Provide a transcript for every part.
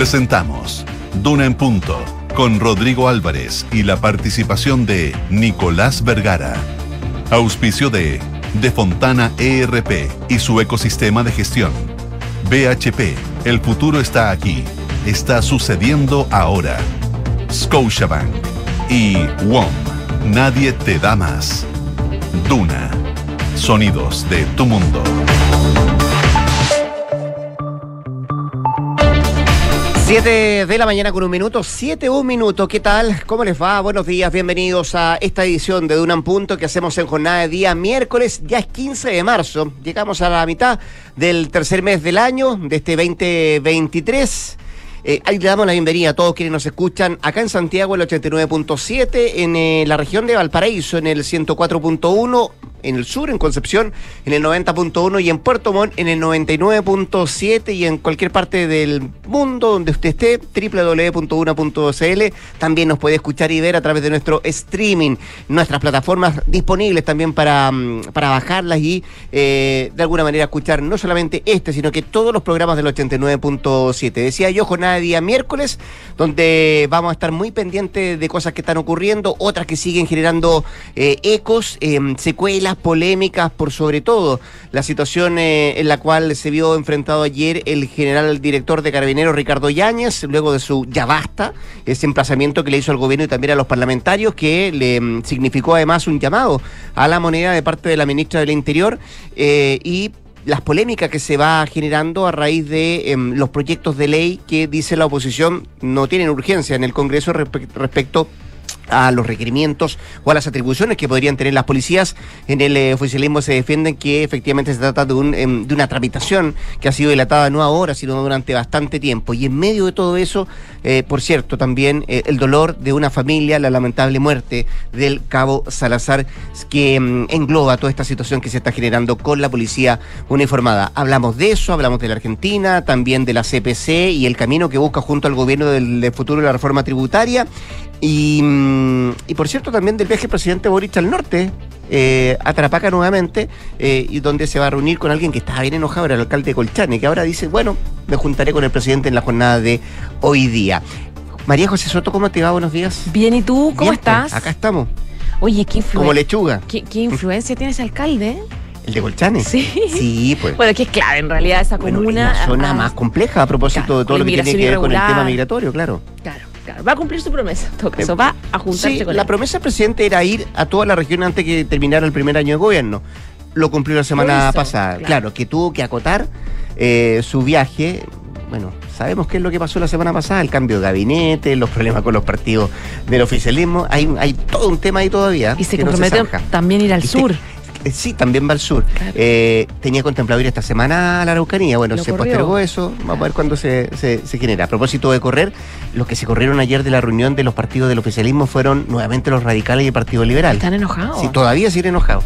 Presentamos Duna en Punto con Rodrigo Álvarez y la participación de Nicolás Vergara. Auspicio de De Fontana ERP y su ecosistema de gestión. BHP, el futuro está aquí. Está sucediendo ahora. Scotiabank y WOM. Nadie te da más. Duna. Sonidos de tu mundo. 7 de la mañana con un minuto, 7 un minuto, ¿qué tal? ¿Cómo les va? Buenos días, bienvenidos a esta edición de Dunan Punto que hacemos en jornada de día miércoles, ya es 15 de marzo, llegamos a la mitad del tercer mes del año, de este 2023. Eh, ahí le damos la bienvenida a todos quienes nos escuchan acá en Santiago el 89.7, en eh, la región de Valparaíso en el 104.1, en el sur, en Concepción, en el 90.1 y en Puerto Montt en el 99.7 y en cualquier parte del mundo donde usted esté, www.una.cl. También nos puede escuchar y ver a través de nuestro streaming, nuestras plataformas disponibles también para, mm, para bajarlas y eh, de alguna manera escuchar no solamente este, sino que todos los programas del 89.7. Decía yo, día miércoles, donde vamos a estar muy pendientes de cosas que están ocurriendo, otras que siguen generando eh, ecos, eh, secuelas polémicas por sobre todo la situación eh, en la cual se vio enfrentado ayer el general director de Carabineros Ricardo Yáñez, luego de su ya basta, ese emplazamiento que le hizo al gobierno y también a los parlamentarios, que le mm, significó además un llamado a la moneda de parte de la ministra del Interior eh, y las polémicas que se va generando a raíz de em, los proyectos de ley que dice la oposición no tienen urgencia en el Congreso respecto a los requerimientos o a las atribuciones que podrían tener las policías. En el eh, oficialismo se defienden que efectivamente se trata de, un, em, de una tramitación que ha sido dilatada no ahora, sino durante bastante tiempo. Y en medio de todo eso, eh, por cierto, también eh, el dolor de una familia, la lamentable muerte del cabo Salazar, que em, engloba toda esta situación que se está generando con la policía uniformada. Hablamos de eso, hablamos de la Argentina, también de la CPC y el camino que busca junto al gobierno del futuro de la reforma tributaria y, mm, y por cierto, también del viaje del presidente Boric al norte, eh, a Tarapaca nuevamente, eh, y donde se va a reunir con alguien que estaba bien enojado, era el alcalde de Colchane, que ahora dice, bueno, me juntaré con el presidente en la jornada de hoy día. María José Soto, ¿cómo te va? Buenos días. Bien, ¿y tú? ¿Cómo Bien, pues, estás? acá estamos, Oye, ¿qué influencia? como lechuga. ¿Qué, qué influencia tiene ese alcalde? ¿El de Colchane? Sí. Sí, pues. Bueno, que es clave en realidad esa Bueno, comuna. una zona ah, más compleja a propósito Claro, de todo lo que tiene que ver con el tema migratorio, claro. Claro, claro. Va a cumplir su promesa, en todo caso. Va a juntarse Sí, con la él. promesa del presidente era ir a toda la región antes que terminara el primer año de gobierno. Lo cumplió la semana pasada. Claro. claro. que tuvo que acotar eh, su viaje. Bueno, sabemos qué es lo que pasó la semana pasada, el cambio de gabinete, los problemas con los partidos del oficialismo. Hay, hay todo un tema ahí todavía. Y se que no zanja. también ir al Y se- sur. Eh, Sí, también va al sur. Claro. Eh, tenía contemplado ir esta semana a la Araucanía. Bueno, Lo se corrió. postergó eso. Vamos a ver cuándo se, se, se genera. A propósito de correr, los que se corrieron ayer de la reunión de los partidos del oficialismo fueron nuevamente los radicales y el Partido Liberal. Están enojados. Sí, todavía siguen enojados.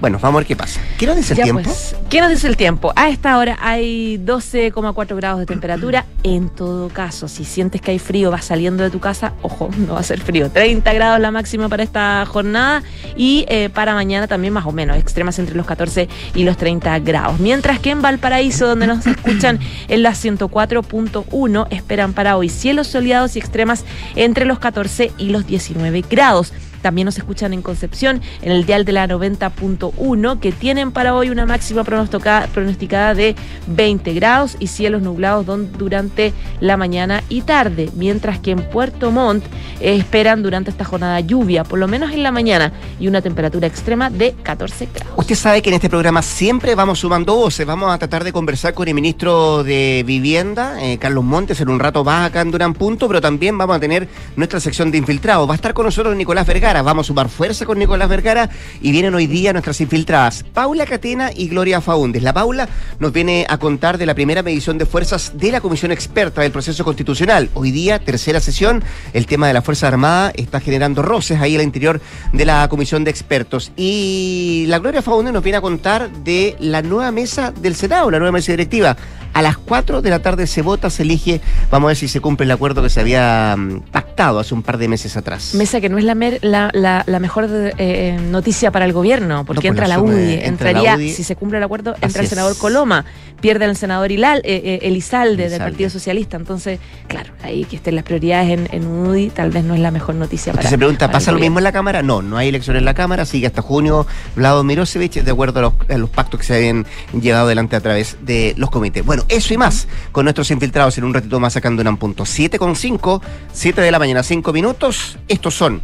Bueno, vamos a ver qué pasa. ¿Qué nos dice el Ya, tiempo? pues, ¿Qué nos dice el tiempo? A esta hora hay 12,4 grados de temperatura. En todo caso, si sientes que hay frío, vas saliendo de tu casa, ojo, no va a ser frío. 30 grados la máxima para esta jornada y eh, para mañana también más o menos, extremas entre los 14 y los 30 grados. Mientras que en Valparaíso, donde nos escuchan en la 104.1, esperan para hoy cielos soleados y extremas entre los 14 y los 19 grados. También nos escuchan en Concepción, en el dial de la 90.1, que tienen para hoy una máxima pronostica- pronosticada de 20 grados y cielos nublados durante la mañana y tarde, mientras que en Puerto Montt esperan durante esta jornada lluvia, por lo menos en la mañana, y una temperatura extrema de 14 grados. Usted sabe que en este programa siempre vamos sumando voces. Vamos a tratar de conversar con el ministro de Vivienda, eh, Carlos Montes, en un rato más acá en Durán Punto, pero también vamos a tener nuestra sección de infiltrados. Va a estar con nosotros Nicolás Vergara. Vamos a sumar fuerza con Nicolás Vergara y vienen hoy día nuestras infiltradas, Paula Catena y Gloria Faúndes. La Paula nos viene a contar de la primera medición de fuerzas de la Comisión Experta del Proceso Constitucional. Hoy día, tercera sesión, el tema de la Fuerza Armada está generando roces ahí al interior de la Comisión de Expertos. Y la Gloria Faúndes nos viene a contar de la nueva mesa del Senado, la nueva mesa directiva. A las 4 de la tarde se vota, se elige, vamos a ver si se cumple el acuerdo que se había mm, pactado hace un par de meses atrás. Mesa que no es la, mer- la, la- la mejor eh, noticia para el gobierno, porque No, pues entra la UDI, entra la entraría, UDI. si se cumple el acuerdo, Así entra el es. senador Coloma, pierde el senador Hilal, eh, eh, Elizalde, del Partido Socialista. Entonces, claro, ahí que estén las prioridades en, en UDI tal vez no es la mejor noticia para. Se pregunta, ¿pasa lo mismo en la Cámara? No, no hay elecciones en la Cámara, sigue hasta junio Vlado Mirosevic, de acuerdo a los, a los pactos que se habían llevado adelante a través de los comités. Bueno, eso y más con nuestros infiltrados en un ratito más sacando un punto. 7 con 5, 7 de la mañana, 5 minutos. Estos son,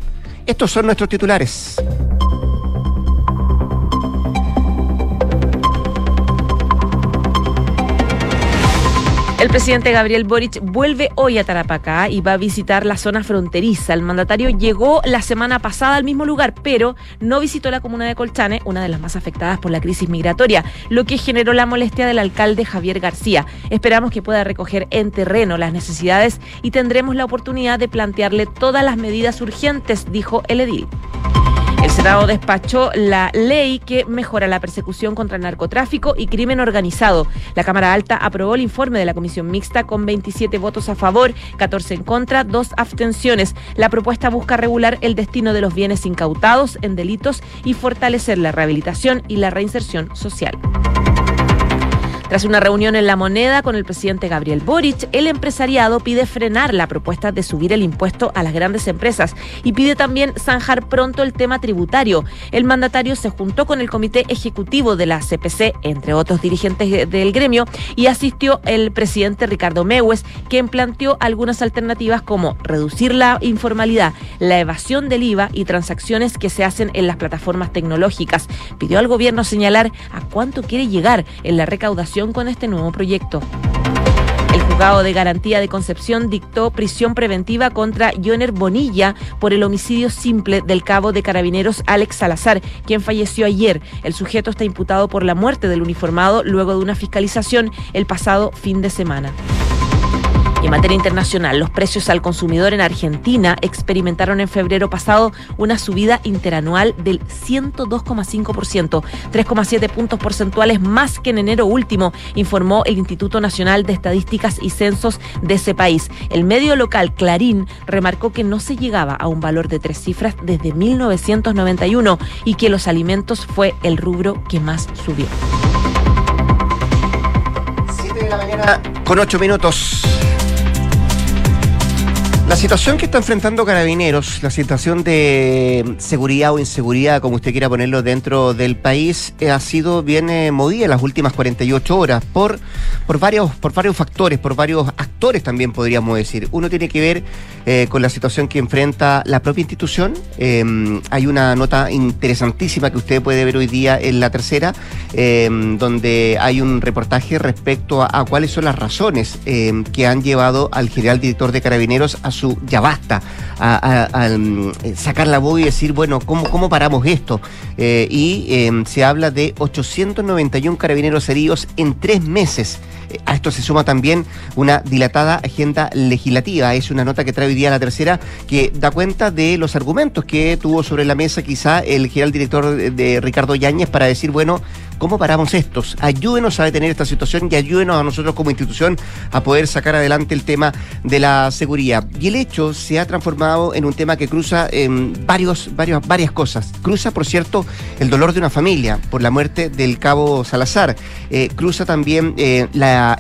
estos son nuestros titulares. El presidente Gabriel Boric vuelve hoy a Tarapacá y va a visitar la zona fronteriza. El mandatario llegó la semana pasada al mismo lugar, pero no visitó la comuna de Colchane, una de las más afectadas por la crisis migratoria, lo que generó la molestia del alcalde Javier García. Esperamos que pueda recoger en terreno las necesidades y tendremos la oportunidad de plantearle todas las medidas urgentes, dijo el edil. Senado despachó la ley que mejora la persecución contra el narcotráfico y crimen organizado. La Cámara Alta aprobó el informe de la Comisión Mixta con 27 votos a favor, 14 en contra, dos abstenciones. La propuesta busca regular el destino de los bienes incautados en delitos y fortalecer la rehabilitación y la reinserción social. Tras una reunión en La Moneda con el presidente Gabriel Boric, el empresariado pide frenar la propuesta de subir el impuesto a las grandes empresas y pide también zanjar pronto el tema tributario. El mandatario se juntó con el comité ejecutivo de la CPC, entre otros dirigentes del gremio, y asistió el presidente Ricardo Mewes, quien planteó algunas alternativas como reducir la informalidad, la evasión del IVA y transacciones que se hacen en las plataformas tecnológicas. Pidió al gobierno señalar a cuánto quiere llegar en la recaudación con este nuevo proyecto. El juzgado de garantía de Concepción dictó prisión preventiva contra Joner Bonilla por el homicidio simple del cabo de carabineros Alex Salazar, quien falleció ayer. El sujeto está imputado por la muerte del uniformado luego de una fiscalización el pasado fin de semana en materia internacional, los precios al consumidor en Argentina experimentaron en febrero pasado una subida interanual del 102,5%, 3,7 puntos porcentuales más que en enero último, informó el Instituto Nacional de Estadísticas y Censos de ese país. El medio local Clarín remarcó que no se llegaba a un valor de tres cifras desde 1991 y que los alimentos fue el rubro que más subió. 7 de la mañana con 8 minutos. La situación que está enfrentando Carabineros, la situación de seguridad o inseguridad, como usted quiera ponerlo, dentro del país, eh, ha sido bien eh, movida en las últimas 48 horas por, por, varios, por varios factores, por varios actores también podríamos decir. Uno tiene que ver eh, con la situación que enfrenta la propia institución. Em, hay una nota interesantísima que usted puede ver hoy día en la tercera, em, donde hay un reportaje respecto a, cuáles son las razones em, que han llevado al general director de Carabineros a su ya basta, a, mm, sacar la voz y decir, bueno, ¿cómo, cómo paramos esto? Eh, y em, se habla de 891 carabineros heridos en tres meses. A esto se suma también una dilatada agenda legislativa. Es una nota que trae hoy día la tercera que da cuenta de los argumentos que tuvo sobre la mesa quizá el general director de Ricardo Yáñez para decir, bueno, ¿Cómo paramos estos? Ayúdenos a detener esta situación y ayúdenos a nosotros como institución a poder sacar adelante el tema de la seguridad. Y el hecho se ha transformado en un tema que cruza en varios, varios, varias cosas. Cruza, por cierto, el dolor de una familia por la muerte del cabo Salazar. Eh, cruza también eh,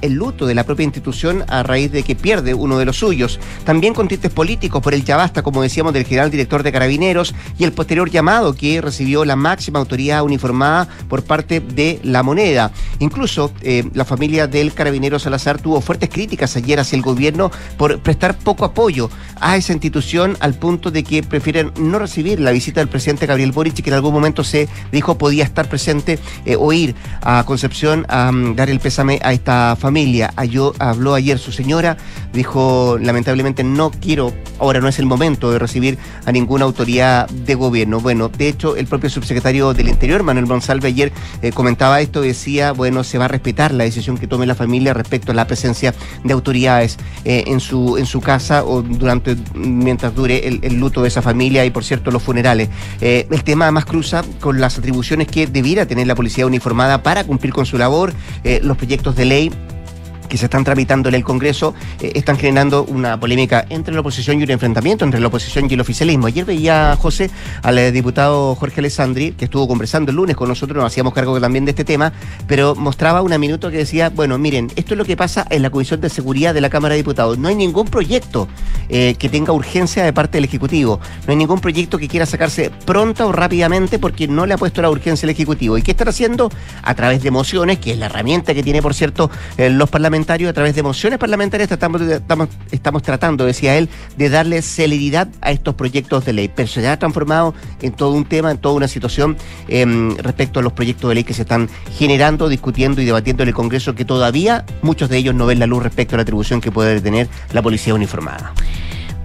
el luto de la propia institución a raíz de que pierde uno de los suyos. También con tintes políticos por el basta, como decíamos, del general director de Carabineros y el posterior llamado que recibió la máxima autoridad uniformada por parte de la moneda. Incluso eh, la familia del carabinero Salazar tuvo fuertes críticas ayer hacia el gobierno por prestar poco apoyo a esa institución al punto de que prefieren no recibir la visita del presidente Gabriel Boric, que en algún momento se dijo podía estar presente eh, o ir a Concepción a mm, dar el pésame a esta familia. habló ayer su señora, dijo lamentablemente no quiero, ahora no es el momento de recibir a ninguna autoridad de gobierno. Bueno, de hecho el propio subsecretario del Interior, Manuel Monsalve, ayer eh, comentaba esto, decía, bueno, se va a respetar la decisión que tome la familia respecto a la presencia de autoridades eh, en, su, en su casa o durante, mientras dure el, luto de esa familia y, por cierto, los funerales. Eh, el tema más cruza con las atribuciones que debiera tener la policía uniformada para cumplir con su labor, los proyectos de ley que se están tramitando en el Congreso eh, están generando una polémica entre la oposición y un enfrentamiento entre la oposición y el oficialismo. Ayer veía, José, al eh, diputado Jorge Alessandri, que estuvo conversando el lunes con nosotros, nos hacíamos cargo también de este tema, pero mostraba una minuto que decía, bueno, miren, esto es lo que pasa en la Comisión de Seguridad de la Cámara de Diputados. No hay ningún proyecto eh, que tenga urgencia de parte del Ejecutivo. No hay ningún proyecto que quiera sacarse pronta o rápidamente porque no le ha puesto la urgencia al Ejecutivo. ¿Y qué están haciendo? A través de mociones, que es la herramienta que tiene, por cierto, los parlamentarios a través de mociones parlamentarias, estamos, estamos, estamos tratando, decía él, de darle celeridad a estos proyectos de ley. Pero se ha transformado en todo un tema, en toda una situación em, respecto a los proyectos de ley que se están generando, discutiendo y debatiendo en el Congreso, que todavía muchos de ellos no ven la luz respecto a la atribución que puede tener la policía uniformada.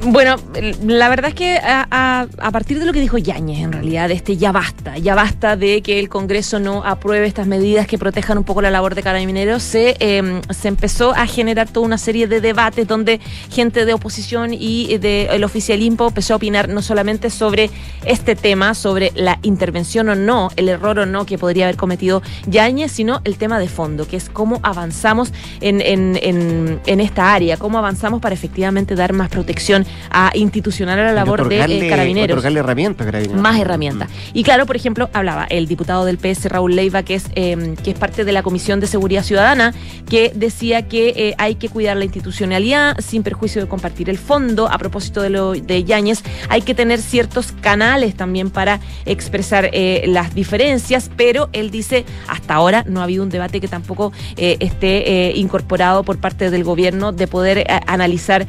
Bueno, la verdad es que a, partir de lo que dijo Yáñez, en realidad, este ya basta, ya basta de que el Congreso no apruebe estas medidas que protejan un poco la labor de carabineros, se, em, se empezó a generar toda una serie de debates donde gente de oposición y del oficialismo empezó a opinar no solamente sobre este tema, sobre la intervención o no, el error o no que podría haber cometido Yáñez, sino el tema de fondo, que es cómo avanzamos en, en, en esta área, cómo avanzamos para efectivamente dar más protección a institucionar a la labor de eh, carabineros. herramientas, Más herramientas. Y claro, por ejemplo, hablaba el diputado del PS, Raúl Leiva, que es, em, que es parte de la Comisión de Seguridad Ciudadana, que decía que eh, hay que cuidar la institucionalidad sin perjuicio de compartir el fondo. A propósito de lo de Yáñez, hay que tener ciertos canales también para expresar eh, las diferencias, pero él dice, hasta ahora no ha habido un debate que tampoco esté incorporado por parte del gobierno de poder analizar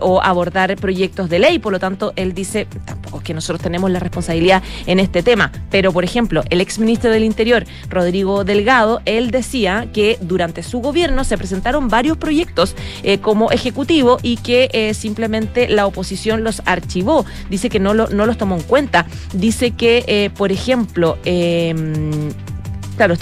o abordar proyectos de ley, por lo tanto, él dice, tampoco es que nosotros tenemos la responsabilidad en este tema, pero por ejemplo, el exministro del Interior, Rodrigo Delgado, él decía que durante su gobierno se presentaron varios proyectos eh, como ejecutivo y que eh, simplemente la oposición los archivó, dice que no, lo, no los tomó en cuenta, dice que, eh, por ejemplo, Claro,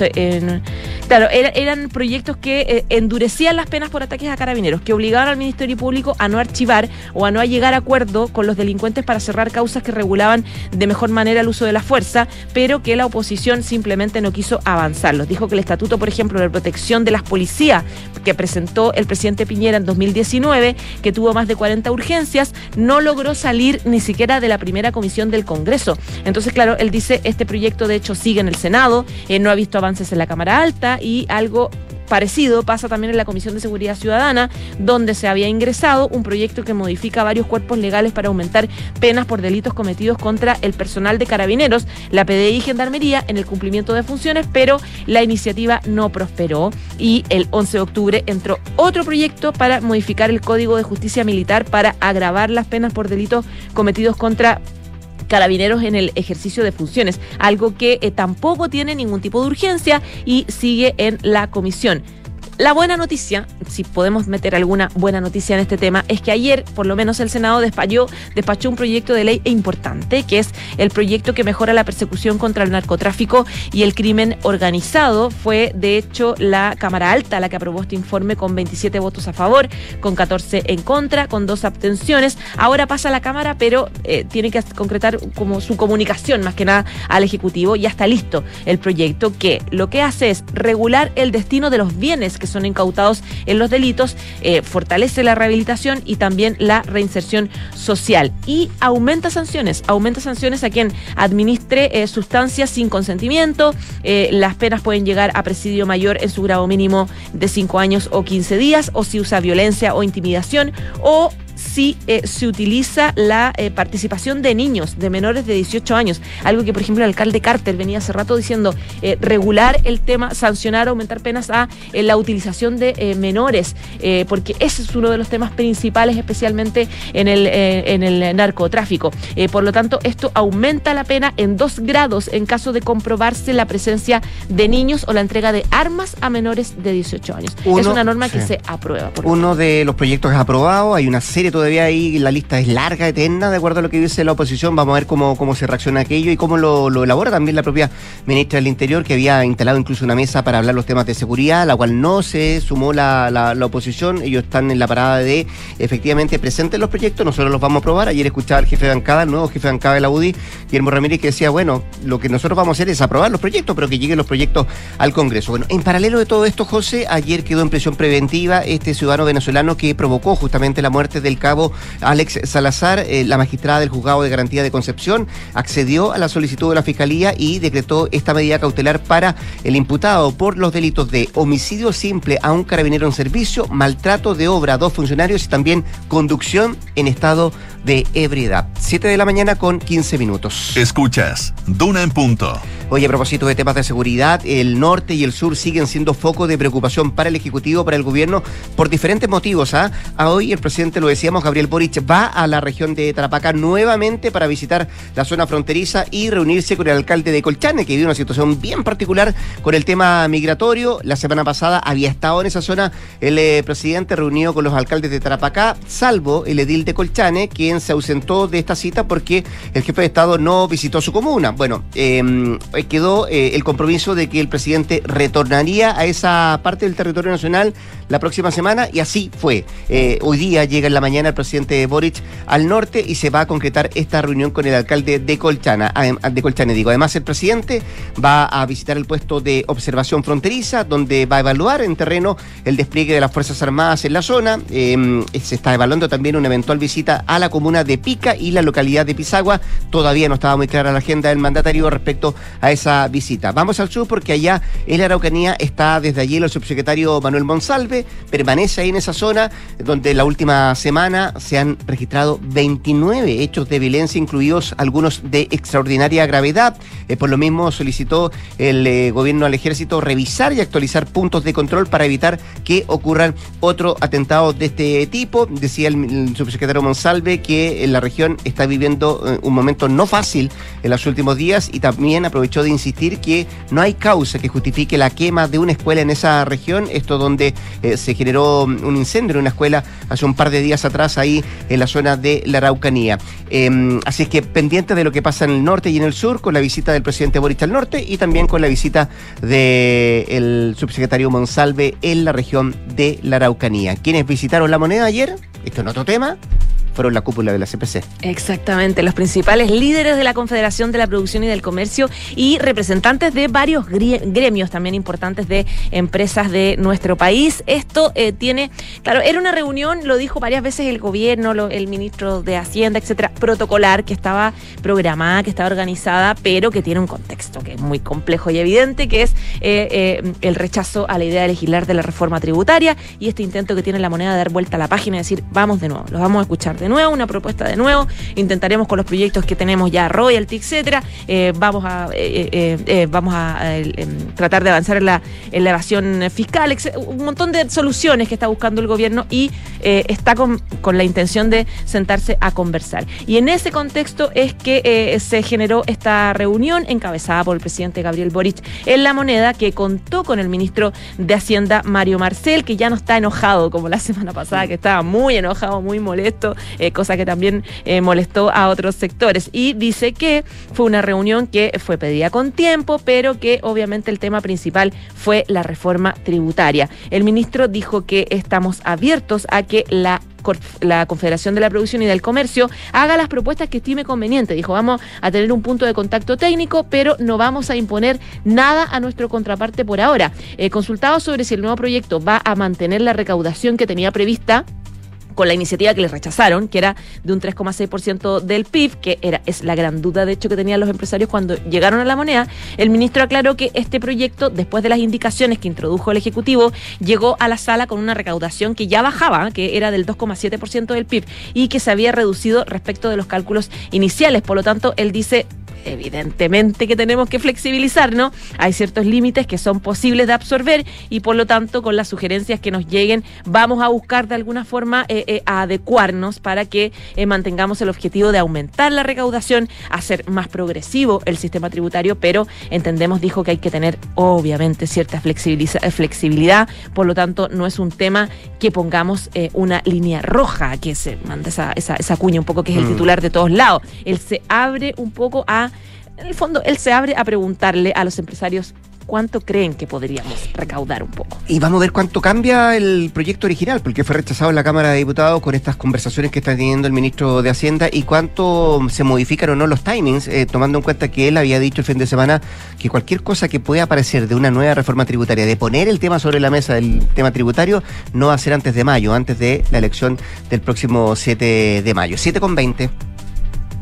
claro eran proyectos que eh, endurecían las penas por ataques a carabineros, que obligaban al Ministerio Público a no archivar o a no llegar a acuerdo con los delincuentes para cerrar causas que regulaban de mejor manera el uso de la fuerza, pero que la oposición simplemente no quiso avanzarlos. Dijo que el Estatuto, por ejemplo, de protección de las policías que presentó el presidente Piñera en 2019, que tuvo más de 40 urgencias, no logró salir ni siquiera de la primera comisión del Congreso. Entonces, claro, él dice, este proyecto de hecho sigue en el Senado, eh, no ha visto avances en la Cámara Alta y algo Parecido pasa también en la Comisión de Seguridad Ciudadana, donde se había ingresado un proyecto que modifica varios cuerpos legales para aumentar penas por delitos cometidos contra el personal de carabineros, la PDI y Gendarmería en el cumplimiento de funciones, pero la iniciativa no prosperó. Y el 11 de octubre entró otro proyecto para modificar el Código de Justicia Militar para agravar las penas por delitos cometidos contra carabineros en el ejercicio de funciones, algo que eh, tampoco tiene ningún tipo de urgencia y sigue en la comisión. La buena noticia, si podemos meter alguna buena noticia en este tema, es que ayer, por lo menos, el Senado despachó, un proyecto de ley importante, que es el proyecto que mejora la persecución contra el narcotráfico y el crimen organizado. Fue, de hecho, la Cámara Alta la que aprobó este informe con 27 votos a favor, con 14 en contra, con dos abstenciones. Ahora pasa a la Cámara, pero eh, tiene que concretar como su comunicación, más que nada, al Ejecutivo. Ya está listo el proyecto que lo que hace es regular el destino de los bienes que son incautados en los delitos, eh, fortalece la rehabilitación y también la reinserción social. Y aumenta sanciones, aumenta sanciones a quien administre eh, sustancias sin consentimiento. Eh, las penas pueden llegar a presidio mayor en su grado mínimo de 5 años o 15 días, o si usa violencia o intimidación, o si eh, se utiliza la eh, participación de niños, de menores de 18 años. Algo que, por ejemplo, el alcalde Carter venía hace rato diciendo, eh, regular el tema, sancionar, aumentar penas a la utilización de menores, porque ese es uno de los temas principales, especialmente en el, en el narcotráfico. por lo tanto, esto aumenta la pena en dos grados en caso de comprobarse la presencia de niños o la entrega de armas a menores de 18 años. es una norma que se aprueba. uno de los proyectos es aprobado, hay una serie todavía ahí la lista es larga, eterna, de acuerdo a lo que dice la oposición. Vamos a ver cómo, cómo se reacciona aquello y cómo lo, elabora también la propia ministra del Interior, que había instalado incluso una mesa para hablar los temas de seguridad, la cual no se sumó la, la, la oposición. Ellos están en la parada de efectivamente presenten los proyectos, nosotros los vamos a aprobar. Ayer escuchaba al jefe de bancada, el nuevo jefe de bancada de la UDI, Guillermo Ramírez, que decía, bueno, lo que nosotros vamos a hacer es aprobar los proyectos, pero que lleguen los proyectos al Congreso. Bueno, en paralelo de todo esto, José, ayer quedó en prisión preventiva este ciudadano venezolano que provocó justamente la muerte del cabo Alex Salazar. Eh, la magistrada del juzgado de garantía de Concepción accedió a la solicitud de la fiscalía y decretó esta medida cautelar para el imputado por los delitos de homicidio simple a un carabinero en servicio, maltrato de obra a dos funcionarios y también conducción en estado ebriedad. 7 de la mañana con 15 minutos. Escuchas, Duna en punto. Oye, a propósito de temas de seguridad, el norte y el sur siguen siendo foco de preocupación para el Ejecutivo, para el gobierno, por diferentes motivos. ¿ah? A hoy el presidente, lo decíamos, Gabriel Boric, va a la región de Tarapacá nuevamente para visitar la zona fronteriza y reunirse con el alcalde de Colchane, que vive una situación bien particular con el tema migratorio. La semana pasada había estado en esa zona el eh, presidente reunido con los alcaldes de Tarapacá, salvo el edil de Colchane, quien se ausentó de esta cita porque el jefe de Estado no visitó su comuna. Bueno, eh, quedó eh, el compromiso de que el presidente retornaría a esa parte del territorio nacional la próxima semana y así fue. Eh, hoy día llega en la mañana el presidente Boric al norte y se va a concretar esta reunión con el alcalde de Colchana, de Colchane. Digo, además el presidente va a visitar el puesto de observación fronteriza donde va a evaluar en terreno el despliegue de las Fuerzas Armadas en la zona. Eh, se está evaluando también una eventual visita a la comuna de Pica y la localidad de Pisagua. Todavía no estaba muy clara la agenda del mandatario respecto a esa visita. Vamos al sur porque allá en la Araucanía está desde allí el subsecretario Manuel Monsalve, permanece ahí en esa zona donde la última semana se han registrado 29 hechos de violencia, incluidos algunos de extraordinaria gravedad. Eh, por lo mismo solicitó el eh, gobierno al ejército revisar y actualizar puntos de control para evitar que ocurran otros atentados de este tipo. Decía el subsecretario Monsalve que en la región está viviendo eh, un momento no fácil en los últimos días y también aprovechó de insistir que no hay causa que justifique la quema de una escuela en esa región, esto donde eh, se generó un incendio en una escuela hace un par de días atrás ahí en la zona de la Araucanía. Eh, así es que pendiente de lo que pasa en el norte y en el sur, con la visita del presidente Boric al norte y también con la visita del subsecretario Monsalve en la región de la Araucanía. ¿Quiénes visitaron la moneda ayer? Esto es otro tema fueron la cúpula de la CPC. Exactamente, los principales líderes de la Confederación de la Producción y del Comercio y representantes de varios gremios también importantes de empresas de nuestro país. Esto eh, tiene, claro, era una reunión, lo dijo varias veces el gobierno, el ministro de Hacienda, etcétera, protocolar, que estaba programada, que estaba organizada, pero que tiene un contexto que es muy complejo y evidente, que es eh, eh, el rechazo a la idea de legislar de la reforma tributaria y este intento que tiene la moneda de dar vuelta a la página y decir, vamos de nuevo, los vamos a escuchar de nuevo, una propuesta de nuevo, intentaremos con los proyectos que tenemos ya, royalty, etcétera, eh, vamos a, eh, eh, vamos a em, tratar de avanzar en la, en la evasión fiscal, un montón de soluciones que está buscando el gobierno y está con, con, la intención de sentarse a conversar. Y en ese contexto es que se generó esta reunión encabezada por el presidente Gabriel Boric en La Moneda, que contó con el ministro de Hacienda, Mario Marcel, que ya no está enojado como la semana pasada, que estaba muy enojado, muy molesto eh, cosa que también eh, molestó a otros sectores. Y dice que fue una reunión que fue pedida con tiempo, pero que obviamente el tema principal fue la reforma tributaria. El ministro dijo que estamos abiertos a que la la Confederación de la Producción y del Comercio haga las propuestas que estime conveniente. Dijo, vamos a tener un punto de contacto técnico, pero no vamos a imponer nada a nuestro contraparte por ahora. Eh, consultado sobre si el nuevo proyecto va a mantener la recaudación que tenía prevista, con la iniciativa que les rechazaron, que era de un 3,6% del PIB, que era es la gran duda de hecho que tenían los empresarios cuando llegaron a la moneda, el ministro aclaró que este proyecto, después de las indicaciones que introdujo el Ejecutivo, llegó a la sala con una recaudación que ya bajaba, que era del 2,7% del PIB, y que se había reducido respecto de los cálculos iniciales. Por lo tanto, él dice, evidentemente que tenemos que flexibilizar, ¿no? Hay ciertos límites que son posibles de absorber y por lo tanto con las sugerencias que nos lleguen vamos a buscar de alguna forma eh, eh, adecuarnos para que eh, mantengamos el objetivo de aumentar la recaudación, hacer más progresivo el sistema tributario, pero entendemos, dijo que hay que tener obviamente cierta flexibilidad, por lo tanto no es un tema que pongamos una línea roja, que se manda esa, esa, cuña un poco que es el mm. titular de todos lados. Él se abre un poco a en el fondo, él se abre a preguntarle a los empresarios cuánto creen que podríamos recaudar un poco. Y vamos a ver cuánto cambia el proyecto original, porque fue rechazado en la Cámara de Diputados con estas conversaciones que está teniendo el ministro de Hacienda y cuánto se modifican o no los timings, eh, tomando en cuenta que él había dicho el fin de semana que cualquier cosa que pueda aparecer de una nueva reforma tributaria, de poner el tema sobre la mesa del tema tributario, no va a ser antes de mayo, antes de la elección del próximo 7 de mayo. 7 con 20.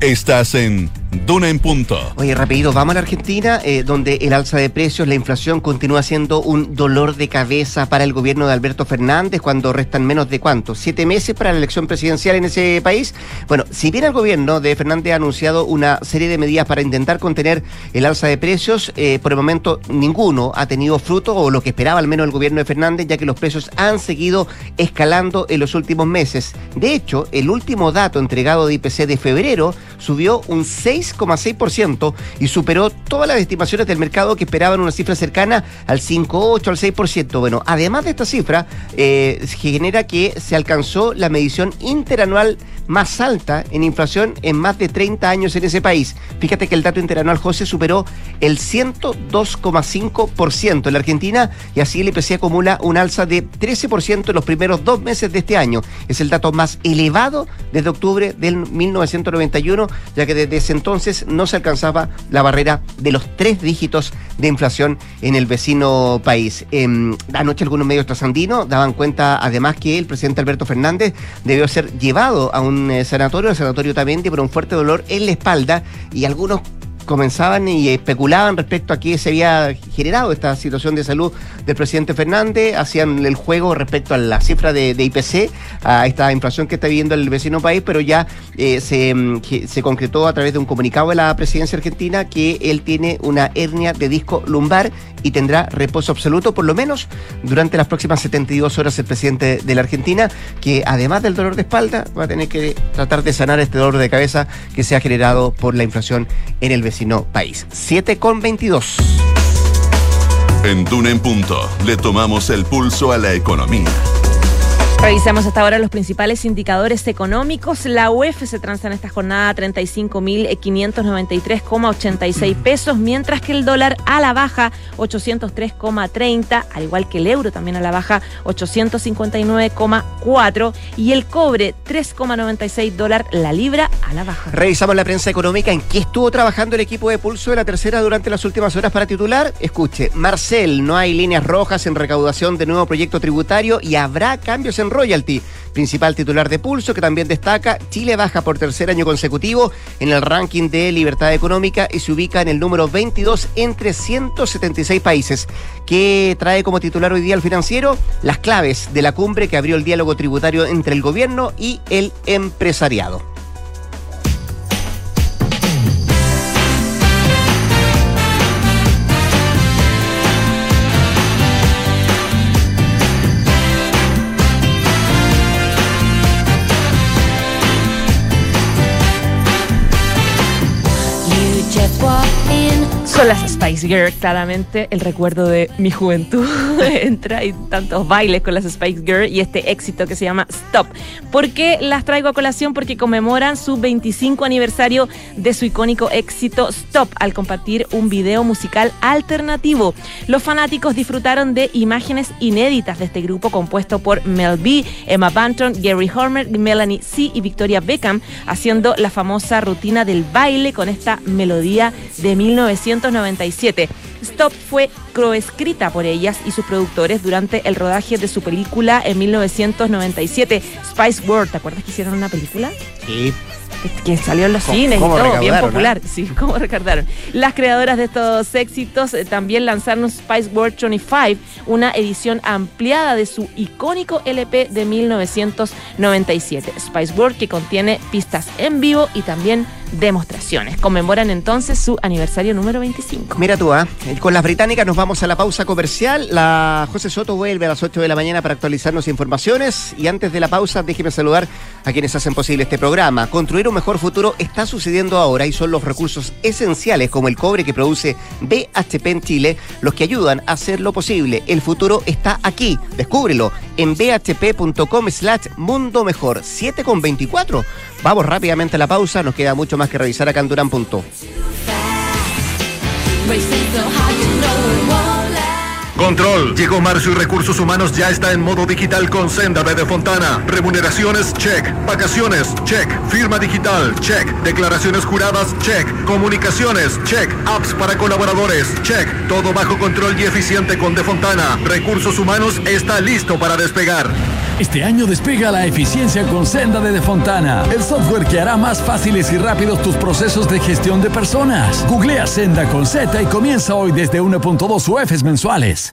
Estás en Duna en Punto. Oye, rápido, vamos a la Argentina, eh, donde el alza de precios, la inflación continúa siendo un dolor de cabeza para el gobierno de Alberto Fernández cuando restan menos de cuánto, siete meses para la elección presidencial en ese país. Bueno, si bien el gobierno de Fernández ha anunciado una serie de medidas para intentar contener el alza de precios, eh, por el momento ninguno ha tenido fruto o lo que esperaba al menos el gobierno de Fernández, ya que los precios han seguido escalando en los últimos meses. De hecho, el último dato entregado de IPC de febrero subió un 6,6% y superó todas las estimaciones del mercado que esperaban una cifra cercana al 5,8 al 6%. Bueno, además de esta cifra, eh, genera que se alcanzó la medición interanual más alta en inflación en más de 30 años en ese país. Fíjate que el dato interanual, José, superó el 102,5% en la Argentina y así el IPC acumula un alza de 13% en los primeros dos meses de este año. Es el dato más elevado desde octubre del 1991 ya que desde ese entonces no se alcanzaba la barrera de los tres dígitos de inflación en el vecino país. Eh, anoche algunos medios trasandinos daban cuenta además que el presidente Alberto Fernández debió ser llevado a un eh, sanatorio, el sanatorio también, por un fuerte dolor en la espalda y algunos comenzaban y especulaban respecto a qué se había generado esta situación de salud del presidente Fernández, hacían el juego respecto a la cifra de, IPC, a esta inflación que está viviendo el vecino país, pero ya eh, se, mm, se concretó a través de un comunicado de la presidencia argentina que él tiene una hernia de disco lumbar y tendrá reposo absoluto, por lo menos durante las próximas 72 horas el presidente de la Argentina, que además del dolor de espalda va a tener que tratar de sanar este dolor de cabeza que se ha generado por la inflación en el vecino país. 7 con 22. En Duna en Punto le tomamos el pulso a la economía. Revisamos hasta ahora los principales indicadores económicos. La UEF se transa en esta jornada 35.593,86 pesos, mientras que el dólar a la baja 803,30, al igual que el euro también a la baja 859,4 y el cobre 3,96 dólar la libra a la baja. Revisamos la prensa económica en qué estuvo trabajando el equipo de pulso de la tercera durante las últimas horas para titular. Escuche, Marcel, no hay líneas rojas en recaudación de nuevo proyecto tributario y habrá cambios en royalty. Principal titular de Pulso, que también destaca, Chile baja por tercer año consecutivo en el ranking de libertad económica y se ubica en el número 22 entre 176 países. que trae como titular hoy día el financiero? Las claves de la cumbre que abrió el diálogo tributario entre el gobierno y el empresariado. Son las Spice Girl, claramente el recuerdo de mi juventud. Entra y tantos bailes con las Spice Girl y este éxito que se llama Stop. ¿Por qué las traigo a colación? Porque conmemoran su 25 aniversario de su icónico éxito Stop al compartir un video musical alternativo. Los fanáticos disfrutaron de imágenes inéditas de este grupo compuesto por Mel B, Emma Banton, Gary Hormer, Melanie C y Victoria Beckham haciendo la famosa rutina del baile con esta melodía de 1900 1997. Stop fue coescrita por ellas y sus productores durante el rodaje de su película en 1997, Spice World. ¿Te acuerdas que hicieron una película? Sí que salió en los cines y todo, bien popular. Sí, cómo recordaron. Las creadoras de estos éxitos eh, también lanzaron Spice World 25, una edición ampliada de su icónico LP de 1997. Spice World que contiene pistas en vivo y también demostraciones. Conmemoran entonces su aniversario número 25. Mira tú, ¿ah? con las británicas nos vamos a la pausa comercial. La José Soto vuelve a las 8 de la mañana para actualizarnos informaciones. Y antes de la pausa, déjeme saludar a quienes hacen posible este programa. Construir un mejor futuro está sucediendo ahora y son los recursos esenciales como el cobre que produce BHP en Chile los que ayudan a hacerlo posible. El futuro está aquí. Descúbrelo en bhp.com slash mundo mejor. 7 con 24. Vamos rápidamente a la pausa. Nos queda mucho más que revisar acá en Durán. Punto. Llegó marzo y recursos humanos ya está en modo digital con Senda de Fontana. Remuneraciones, check. Vacaciones, check. Firma digital, check. Declaraciones juradas, check. Comunicaciones, check. Apps para colaboradores, check. Todo bajo control y eficiente con De Fontana. Recursos humanos está listo para despegar. Este año despega la eficiencia con Senda de Fontana, el software que hará más fáciles y rápidos tus procesos de gestión de personas. Googlea Senda con Z y comienza hoy desde 1.2 UFs mensuales.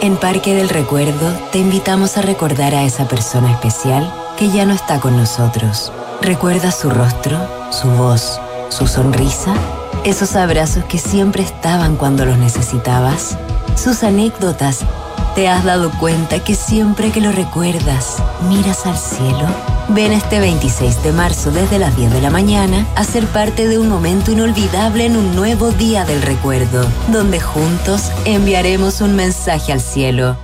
En Parque del Recuerdo te invitamos a recordar a esa persona especial que ya no está con nosotros. ¿Recuerda su rostro, su voz, su sonrisa? Esos abrazos que siempre estaban cuando los necesitabas. Sus anécdotas. ¿Te has dado cuenta que siempre que lo recuerdas, miras al cielo? Ven este 26 de marzo desde las 10 de la mañana a ser parte de un momento inolvidable en un nuevo día del recuerdo, donde juntos enviaremos un mensaje al cielo.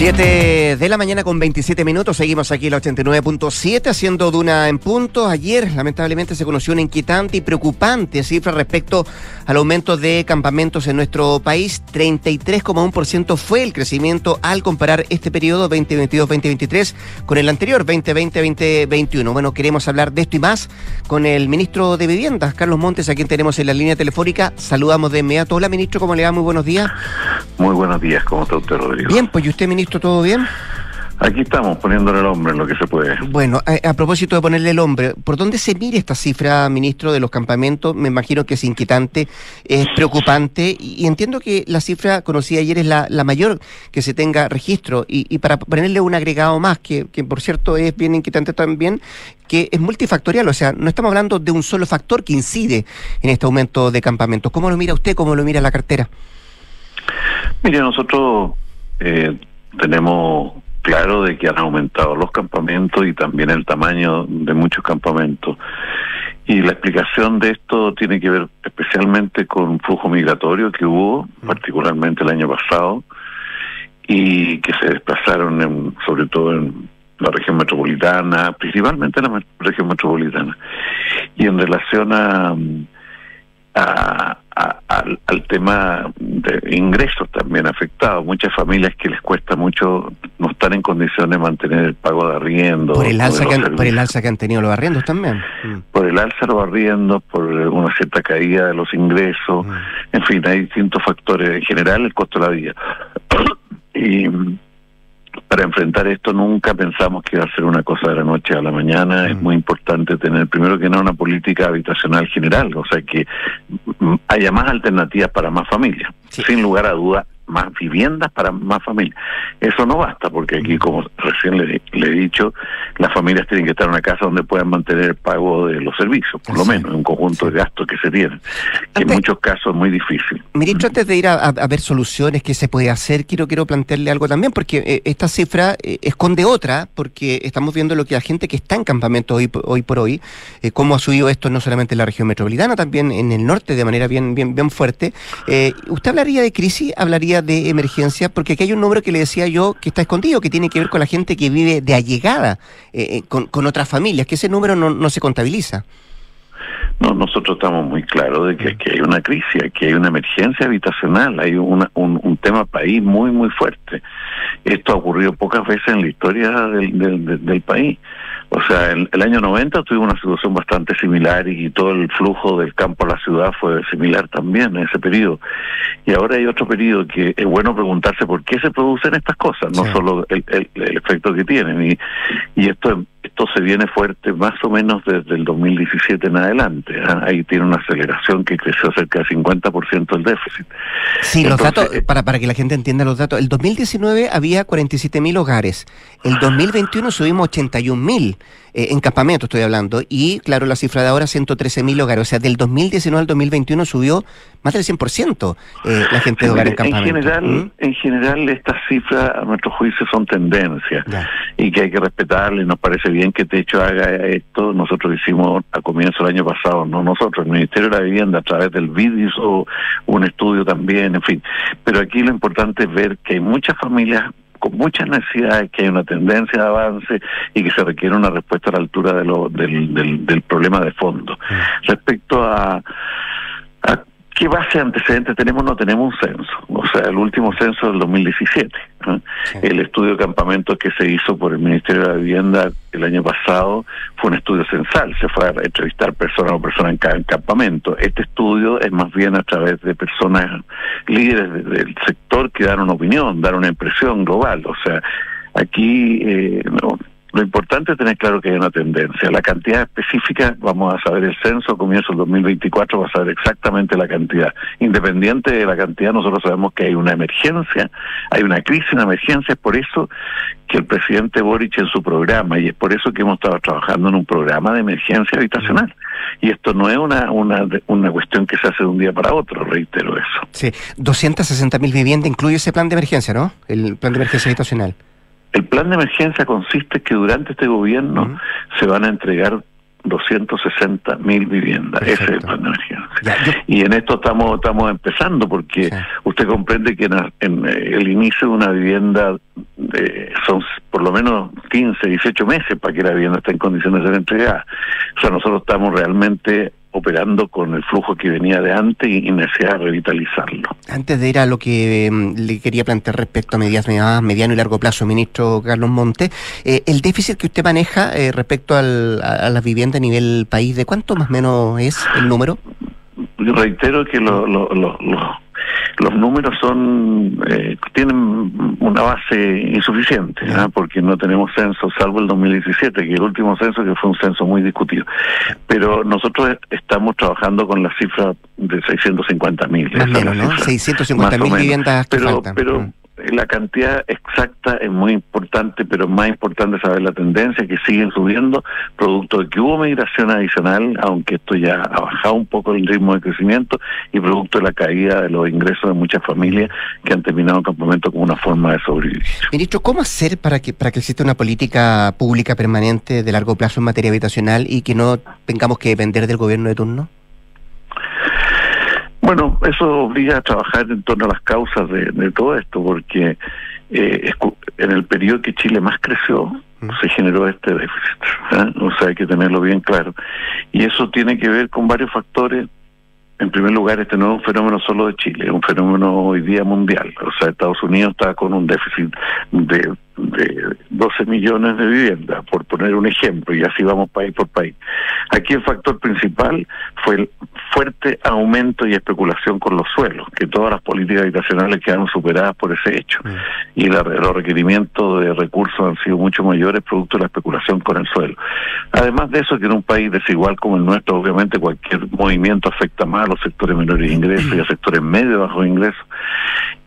7 de la mañana con 27 minutos, seguimos aquí en la 89.7 haciendo Duna en punto. Ayer lamentablemente se conoció una inquietante y preocupante cifra respecto al aumento de campamentos en nuestro país. 33,1% fue el crecimiento al comparar este periodo 2022-2023 con el anterior 2020-2021. Bueno, queremos hablar de esto y más con el ministro de Vivienda, Carlos Montes, a quien tenemos en la línea telefónica. Saludamos de inmediato. Hola ministro, ¿cómo le va? Muy buenos días. Muy buenos días, ¿cómo está usted, Rodrigo? Bien, pues ¿y usted ministro? ¿Todo bien? Aquí estamos, poniéndole el hombre en lo que se puede. Bueno, a, a, propósito de ponerle el hombre, ¿por dónde se mire esta cifra, ministro, de los campamentos? Me imagino que es inquietante, es preocupante, y, y entiendo que la cifra conocida ayer es la, la mayor que se tenga registro, y, y, para ponerle un agregado más, que, que por cierto es bien inquietante también, que es multifactorial, o sea, no estamos hablando de un solo factor que incide en este aumento de campamentos. ¿Cómo lo mira usted, cómo lo mira la cartera? Mire, nosotros... Eh, tenemos claro de que han aumentado los campamentos y también el tamaño de muchos campamentos. Y la explicación de esto tiene que ver especialmente con un flujo migratorio que hubo, particularmente el año pasado, y que se desplazaron en, sobre todo en la región metropolitana, principalmente en la región metropolitana. Y en relación a, a, a, al, al, tema de ingresos también afectados. Muchas familias que les cuesta mucho, no están en condiciones de mantener el pago de arriendo. Por el alza, que han, por el alza que han tenido los arriendos también. Mm. Por el alza de los arriendos, por una cierta caída de los ingresos, mm. en fin, hay distintos factores. En general, el costo de la vida. y para enfrentar esto nunca pensamos que iba a ser una cosa de la noche a la mañana. Mm. Es muy importante tener, primero que nada, una política habitacional general, o sea, que haya más alternativas para más familias. Sí. Sin lugar a duda, más viviendas para más familias. Eso no basta, porque aquí, como recién le, le he dicho, las familias tienen que estar en una casa donde puedan mantener el pago de los servicios, por lo menos, un conjunto de gastos que se tienen, que en muchos casos es muy difícil. Ministro, antes de ir a, a, ver soluciones que se puede hacer, quiero quiero plantearle algo también, porque eh, esta cifra eh, esconde otra, porque estamos viendo lo que la gente que está en campamento hoy, hoy por hoy, eh, cómo ha subido esto no solamente en la región metropolitana, también en el norte de manera bien, bien, bien fuerte. ¿Usted hablaría de crisis, hablaría de emergencia? Porque aquí hay un número que le decía yo que está escondido, que tiene que ver con la gente que vive de allegada con, con otras familias, que ese número no, no se contabiliza. No, nosotros estamos muy claros de que, que, hay una crisis, que hay una emergencia habitacional, hay una, un, un, tema país muy, muy fuerte. Esto ha ocurrido pocas veces en la historia del, del, del país. O sea, en el año 90 tuvimos una situación bastante similar y todo el flujo del campo a la ciudad fue similar también en ese periodo. Y ahora hay otro periodo que es bueno preguntarse por qué se producen estas cosas, no solo el, el, el, efecto que tienen. Y, y esto esto se viene fuerte más o menos desde el 2017 en adelante. ¿eh? Ahí tiene una aceleración que creció cerca del 50% el déficit. Sí, Entonces, los datos, eh, para, para que la gente entienda los datos, el 2019 había 47 mil hogares, el 2021 subimos 81 mil. Eh, en campamento estoy hablando, y claro, la cifra de ahora 113 mil hogares, o sea, del 2019 al 2021 subió más del 100% eh, la gente de hogar en campamento. En general, ¿Mm? en general estas cifras a nuestro juicio son tendencias ya. y que hay que respetarle, nos parece bien que Techo haga esto, nosotros hicimos a comienzo del año pasado, no nosotros, el Ministerio de la Vivienda a través del BID hizo un estudio también, en fin, pero aquí lo importante es ver que hay muchas familias con muchas necesidades, que hay una tendencia de avance y que se requiere una respuesta a la altura de lo, del, del, del problema de fondo. Mm. Respecto a, a ¿Qué base de antecedentes tenemos? No tenemos un censo. O sea, el último censo del 2017. ¿eh? Sí. El estudio de campamentos que se hizo por el Ministerio de la Vivienda el año pasado fue un estudio censal. Se fue a entrevistar personas o personas en cada campamento. Este estudio es más bien a través de personas líderes de, del sector que dan una opinión, dan una impresión global. O sea, aquí eh, no, lo importante es tener claro que hay una tendencia. La cantidad específica, vamos a saber el censo, comienzo del 2024, va a saber exactamente la cantidad. Independiente de la cantidad, nosotros sabemos que hay una emergencia, hay una crisis, una emergencia, es por eso que el presidente Boric en su programa, y es por eso que hemos estado trabajando en un programa de emergencia habitacional. Y esto no es una, una, una cuestión que se hace de un día para otro, reitero eso. Sí, 260 mil viviendas incluye ese plan de emergencia, ¿no? El plan de emergencia habitacional. El plan de emergencia consiste en que durante este gobierno uh -huh. se van a entregar 260 mil viviendas. Perfecto. Ese es el plan de emergencia. Ya, yo... Y en esto estamos estamos empezando porque sí. usted comprende que en, en, el inicio de una vivienda eh, son por lo menos 15, 18 meses para que la vivienda esté en condiciones de ser entregada. O sea, nosotros estamos realmente operando con el flujo que venía de antes y necesidad de revitalizarlo. Antes de ir a lo que eh, le quería plantear respecto a medidas, mediano y largo plazo, ministro Carlos Monte, eh, el déficit que usted maneja eh, respecto al, a, a las viviendas a nivel país, ¿de cuánto más o menos es el número? Yo reitero que lo, lo, lo, lo los números son eh, tienen una base insuficiente ¿eh? porque no tenemos censo salvo el 2017 que el último censo que fue un censo muy discutido pero nosotros estamos trabajando con la cifra de 650 mil más menos ¿no? 650 mil viviendas que pero, faltan. pero la cantidad exacta es muy importante, pero más importante es saber la tendencia que siguen subiendo, producto de que hubo migración adicional, aunque esto ya ha bajado un poco el ritmo de crecimiento, y producto de la caída de los ingresos de muchas familias que han terminado el campamento como una forma de sobrevivir. Ministro, ¿cómo hacer para que para que exista una política pública permanente de largo plazo en materia habitacional y que no tengamos que depender del gobierno de turno? Bueno, eso obliga a trabajar en torno a las causas de, de todo esto, porque eh, en el periodo que Chile más creció, se generó este déficit. ¿eh? O sea, hay que tenerlo bien claro. Y eso tiene que ver con varios factores. En primer lugar, este no es un fenómeno solo de Chile, es un fenómeno hoy día mundial. O sea, Estados Unidos está con un déficit de de 12 millones de viviendas, por poner un ejemplo, y así vamos país por país. Aquí el factor principal fue el fuerte aumento y especulación con los suelos, que todas las políticas habitacionales quedaron superadas por ese hecho. Mm. Y la, los requerimientos de recursos han sido mucho mayores producto de la especulación con el suelo. Además de eso, que en un país desigual como el nuestro, obviamente cualquier movimiento afecta más a los sectores menores de ingresos y a sectores medio bajos ingresos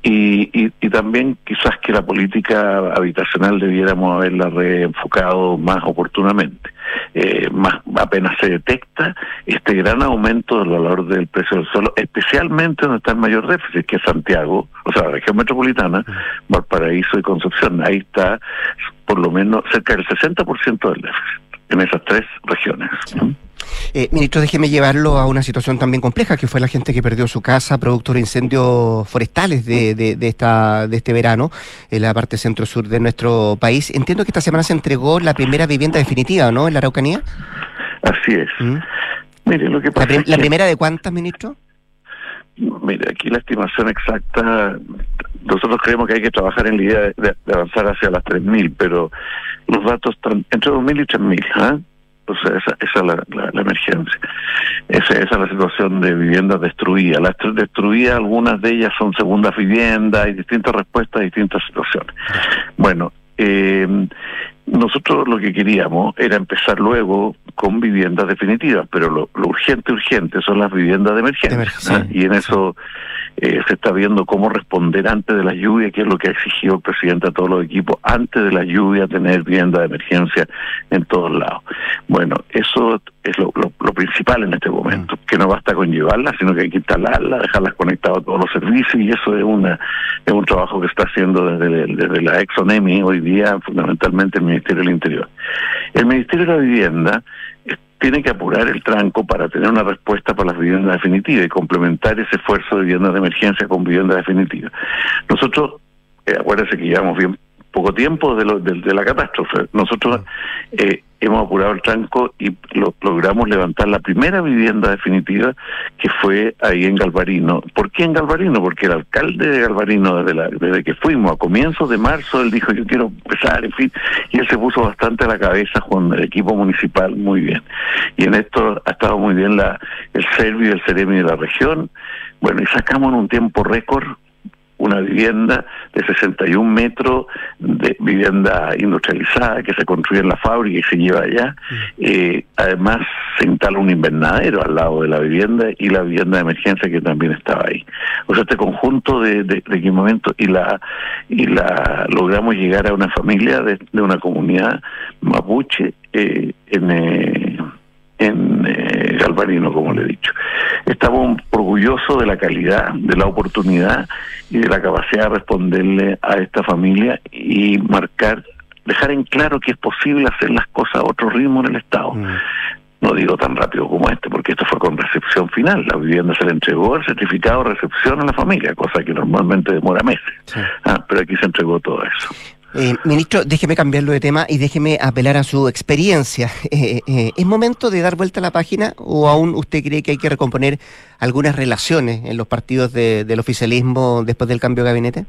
Y, y, y, también quizás que la política habitacional debiéramos haberla reenfocado más oportunamente. Eh, más apenas se detecta este gran aumento del valor del precio del suelo, especialmente donde está el mayor déficit, que es Santiago, o sea, la región metropolitana, Valparaíso y Concepción. Ahí está por lo menos cerca del 60% del déficit en esas tres regiones. Eh, ministro, déjeme llevarlo a una situación también compleja, que fue la gente que perdió su casa producto de incendios forestales de, de, de, esta, de este verano en la parte centro-sur de nuestro país. Entiendo que esta semana se entregó la primera vivienda definitiva, ¿no?, en la Araucanía. Así es. ¿Mm? Mire, lo que pasa ¿La, es que, ¿La, primera de cuántas, ministro? Mire, aquí la estimación exacta, nosotros creemos que hay que trabajar en la idea de, de avanzar hacia las 3.000, pero los datos están entre 2.000 y 3.000, ¿eh? O sea, esa, esa es la, la, la emergencia. Esa, esa, es la situación de viviendas destruidas. Las destruidas, algunas de ellas son segundas viviendas, hay distintas respuestas a distintas situaciones. Bueno, eh, nosotros lo que queríamos era empezar luego con viviendas definitivas, pero lo, lo urgente, urgente son las viviendas de emergencia. De emergencia ¿eh? Y en eso eh, se está viendo cómo responder antes de la lluvia, que es lo que ha exigido el presidente a todos los equipos, antes de la lluvia tener vivienda de emergencia en todos lados. Bueno, eso es lo, lo, lo principal en este momento, mm. que no basta con llevarlas, sino que hay que instalarlas, dejarlas conectadas a todos los servicios, y eso es una es un trabajo que está haciendo desde, desde la Exonemi hoy día, fundamentalmente el Ministerio del Interior. El Ministerio de la Vivienda tiene que apurar el tranco para tener una respuesta para las viviendas definitivas y complementar ese esfuerzo de viviendas de emergencia con viviendas definitivas. Nosotros, eh, acuérdense que llevamos bien poco tiempo de, lo, de, de la catástrofe. Nosotros eh, hemos apurado el tranco y lo, logramos levantar la primera vivienda definitiva que fue ahí en Galvarino. ¿Por qué en Galvarino? Porque el alcalde de Galvarino, desde, la, desde que fuimos a comienzos de marzo, él dijo yo quiero empezar, en fin, y él se puso bastante a la cabeza con el equipo municipal muy bien. Y en esto ha estado muy bien la el Servio y el Ceremi de la región. Bueno, y sacamos en un tiempo récord una vivienda de 61 metros de vivienda industrializada que se construye en la fábrica y se lleva allá. Eh, además, se instala un invernadero al lado de la vivienda y la vivienda de emergencia que también estaba ahí. O sea, este conjunto de, de, de equipamientos y la y la logramos llegar a una familia de, de una comunidad mapuche eh, en eh, en eh, Galvarino, como le he dicho. Estamos orgullosos de la calidad, de la oportunidad y de la capacidad de responderle a esta familia y marcar, dejar en claro que es posible hacer las cosas a otro ritmo en el Estado. Mm. No digo tan rápido como este, porque esto fue con recepción final. La vivienda se le entregó el certificado de recepción a la familia, cosa que normalmente demora meses. Sí. Ah, pero aquí se entregó todo eso. Eh, ministro, déjeme cambiarlo de tema y déjeme apelar a su experiencia. Eh, eh, ¿Es momento de dar vuelta a la página o aún usted cree que hay que recomponer algunas relaciones en los partidos de, del oficialismo después del cambio de gabinete?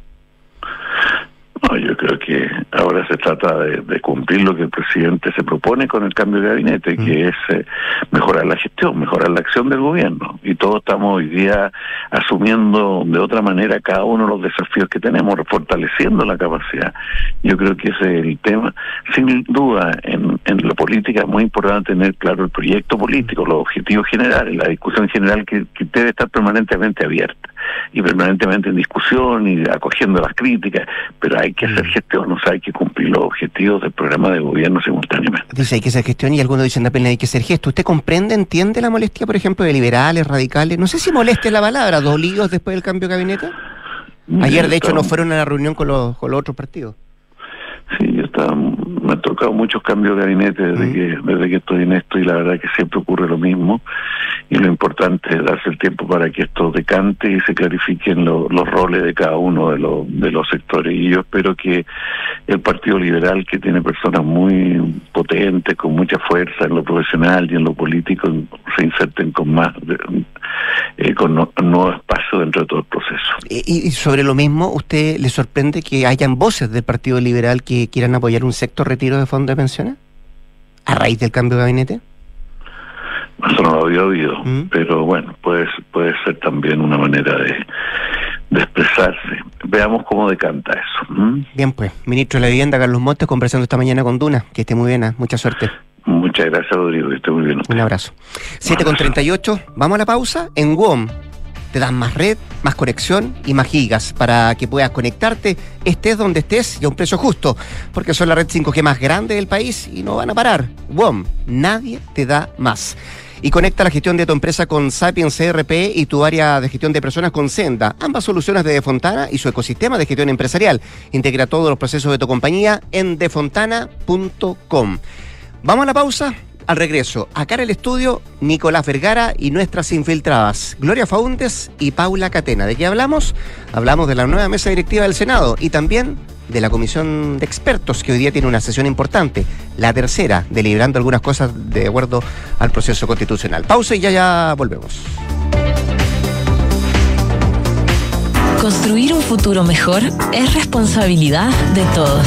No, yo creo que ahora se trata de, de, cumplir lo que el presidente se propone con el cambio de gabinete, mm. que es eh, mejorar la gestión, mejorar la acción del gobierno. Y todos estamos hoy día asumiendo de otra manera cada uno de los desafíos que tenemos, fortaleciendo la capacidad. Yo creo que ese es el tema. Sin duda, en, en la política es muy importante tener claro el proyecto político, los objetivos generales, la discusión general que, que debe estar permanentemente abierta y permanentemente en discusión y acogiendo las críticas, pero hay que hacer gestión, o sea, hay que cumplir los objetivos del programa de gobierno simultáneamente. Dice, hay que hacer gestión y algunos dicen también hay que hacer gesto. ¿Usted comprende, entiende la molestia, por ejemplo, de liberales, radicales? No sé si moleste la palabra, dolidos después del cambio de gabinete. Ayer, de hecho, no fueron a la reunión con los, con los otros partidos. Sí, yo estaba, me ha tocado muchos cambios de gabinete desde, mm. que, desde que estoy en esto y la verdad que siempre ocurre lo mismo y lo importante es darse el tiempo para que esto decante y se clarifiquen lo, los roles de cada uno de, lo, de los sectores y yo espero que el Partido Liberal que tiene personas muy potentes, con mucha fuerza en lo profesional y en lo político se inserten con más eh, con no, nuevo espacio dentro de todo el proceso. Y, y sobre lo mismo, ¿usted le sorprende que hayan voces del Partido Liberal que quieran apoyar un sector retiro de fondos de pensiones a raíz del cambio de gabinete? Eso no lo había oído, ¿Mm? pero bueno, puede, puede ser también una manera de, de expresarse. Veamos cómo decanta eso. ¿Mm? Bien, pues, ministro de la Vivienda, Carlos Montes, conversando esta mañana con Duna. Que esté muy bien, ¿eh? mucha suerte. Muchas gracias, Rodrigo, que esté muy bien. Un abrazo. 7 con 38, vamos a la pausa en WOM. Te dan más red, más conexión y más gigas para que puedas conectarte, estés donde estés y a un precio justo, porque son la red 5G más grande del país y no van a parar. WOM, nadie te da más. Y conecta la gestión de tu empresa con Sapiens CRP y tu área de gestión de personas con Senda, ambas soluciones de Defontana y su ecosistema de gestión empresarial. Integra todos los procesos de tu compañía en defontana.com. Vamos a la pausa. Al regreso, acá en el estudio, Nicolás Vergara y nuestras infiltradas, Gloria Faúndes y Paula Catena. ¿De qué hablamos? Hablamos de la nueva mesa directiva del Senado y también de la comisión de expertos que hoy día tiene una sesión importante, la tercera, deliberando algunas cosas de acuerdo al proceso constitucional. Pausa y ya ya volvemos. Construir un futuro mejor es responsabilidad de todos.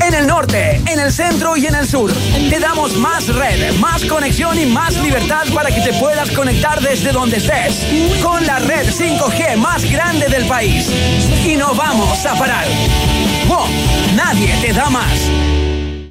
En el norte, en el centro y en el sur. Te damos más red, más conexión y más libertad para que te puedas conectar desde donde estés. Con la red 5G más grande del país. Y no vamos a parar. Nadie te da más.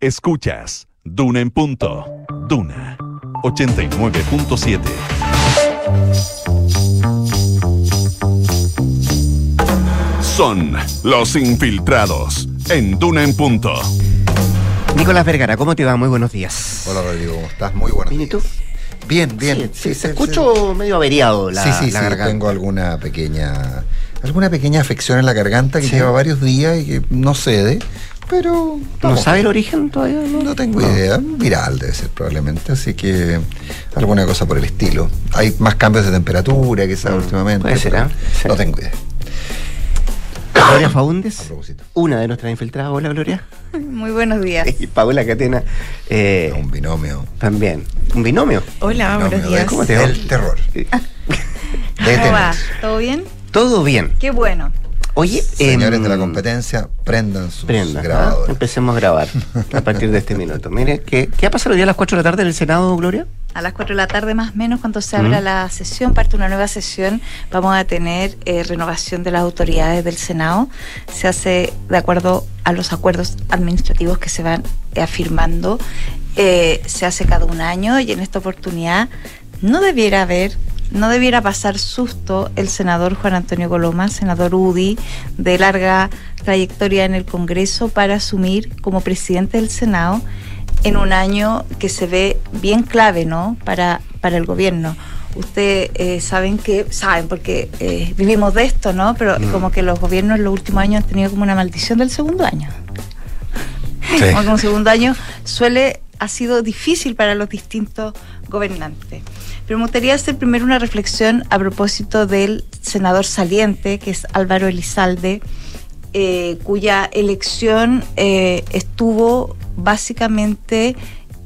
Escuchas Duna en punto. Duna 89.7. Son los infiltrados en Duna en punto. Nicolás Vergara, ¿cómo te va? Muy buenos días. Hola Rodrigo, ¿cómo estás? Muy buenos ¿Y tú? Bien, bien. Sí, sí, se escucho medio averiado la, sí, sí, la sí, garganta. tengo alguna pequeña alguna pequeña afección en la garganta que lleva varios días y que no cede, pero ¿No sabe el origen todavía? No, No tengo idea, viral debe ser probablemente, así que alguna cosa por el estilo. Hay más cambios de temperatura quizás últimamente. puede ser. Sí. No tengo idea. Gloria Faúndes, una de nuestras infiltradas. Hola, Gloria. Muy buenos días. Y Paula Catena. Eh, un binomio. También. ¿Un binomio? Hola, buenos días. ¿Cómo te va? El terror. ¿Cómo va? ¿Todo bien? Todo bien. Qué bueno. Oye, Señores em, de la competencia, prendan sus Prenda, ¿ah? Empecemos a grabar a partir de este minuto. Mire, ¿qué, ¿qué ha pasado hoy día a las 4 de la tarde en el Senado, Gloria? A las 4 de la tarde más o menos, cuando se abra Mm. la sesión, parte una nueva sesión, vamos a tener eh, renovación de las autoridades del Senado. Se hace de acuerdo a los acuerdos administrativos que se van eh, afirmando. Eh, se hace cada un año y en esta oportunidad no debiera haber, no debiera pasar susto el senador Juan Antonio Coloma, senador UDI, de larga trayectoria en el Congreso, para asumir como presidente del Senado en un año que se ve bien clave, ¿no? Para, para el gobierno. Ustedes eh, saben que, saben, porque eh, vivimos de esto, ¿no? Pero Mm. como que los gobiernos en los últimos años han tenido como una maldición del segundo año. Como que un segundo año suele, ha sido difícil para los distintos gobernantes. Pero me gustaría hacer primero una reflexión a propósito del senador saliente, que es Álvaro Elizalde, eh, cuya elección eh, estuvo básicamente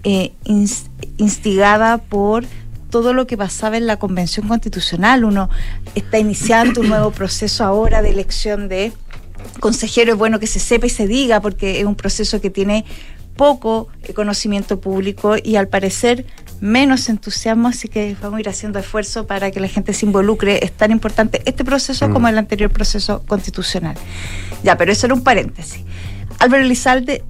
eh, ins- instigada por todo lo que pasaba en la Convención Constitucional. Uno está iniciando un nuevo proceso ahora de elección de consejero. Es bueno que se sepa y se diga porque es un proceso que tiene poco conocimiento público y al parecer menos entusiasmo, así que vamos a ir haciendo esfuerzo para que la gente se involucre. Es tan importante este proceso Mm. como el anterior proceso constitucional. Ya, pero eso era un paréntesis. Álvaro Elizalde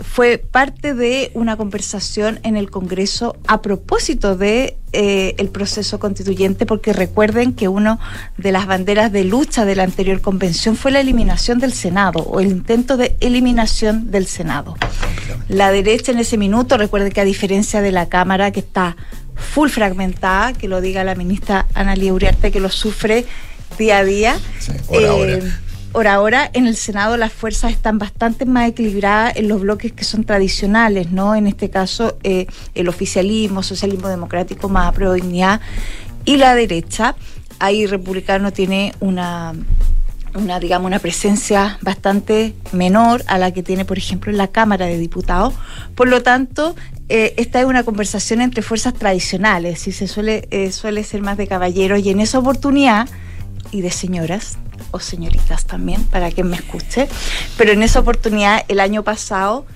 fue parte de una conversación en el Congreso a propósito de eh, el proceso constituyente, porque recuerden que una de las banderas de lucha de la anterior convención fue la eliminación del Senado o el intento de eliminación del Senado. La derecha en ese minuto, recuerden que a diferencia de la Cámara que está full fragmentada, que lo diga la ministra Analia Uriarte, que lo sufre día a día. hora a hora. Ahora, ahora en el Senado las fuerzas están bastante más equilibradas en los bloques que son tradicionales, ¿no? En este caso, eh, el oficialismo, socialismo democrático, más pro dignidad y la derecha. Ahí republicano tiene una una digamos una presencia bastante menor a la que tiene por ejemplo en la Cámara de Diputados por lo tanto eh, esta es una conversación entre fuerzas tradicionales y se suele eh, suele ser más de caballeros y en esa oportunidad y de señoras o señoritas también, para quien me escuche. Pero en esa oportunidad, el año pasado,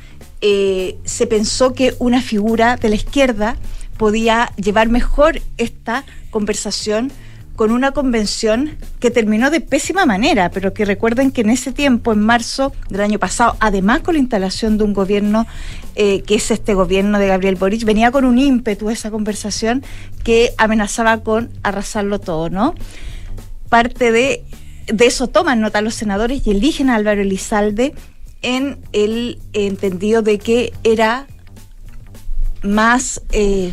eh, se pensó que una figura de la izquierda podía llevar mejor esta conversación con una convención que terminó de pésima manera, pero que recuerden que en ese tiempo, en marzo del año pasado, además con la instalación de un gobierno eh, que es este gobierno de Gabriel Boric, venía con un ímpetu esa conversación que amenazaba con arrasarlo todo, ¿no? Parte de, de eso toman nota los senadores y eligen a Álvaro Elizalde en el entendido de que era más eh,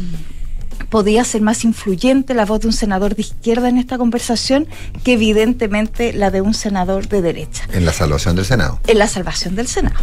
podía ser más influyente la voz de un senador de izquierda en esta conversación que evidentemente la de un senador de derecha En la salvación del Senado. en la salvación del Senado.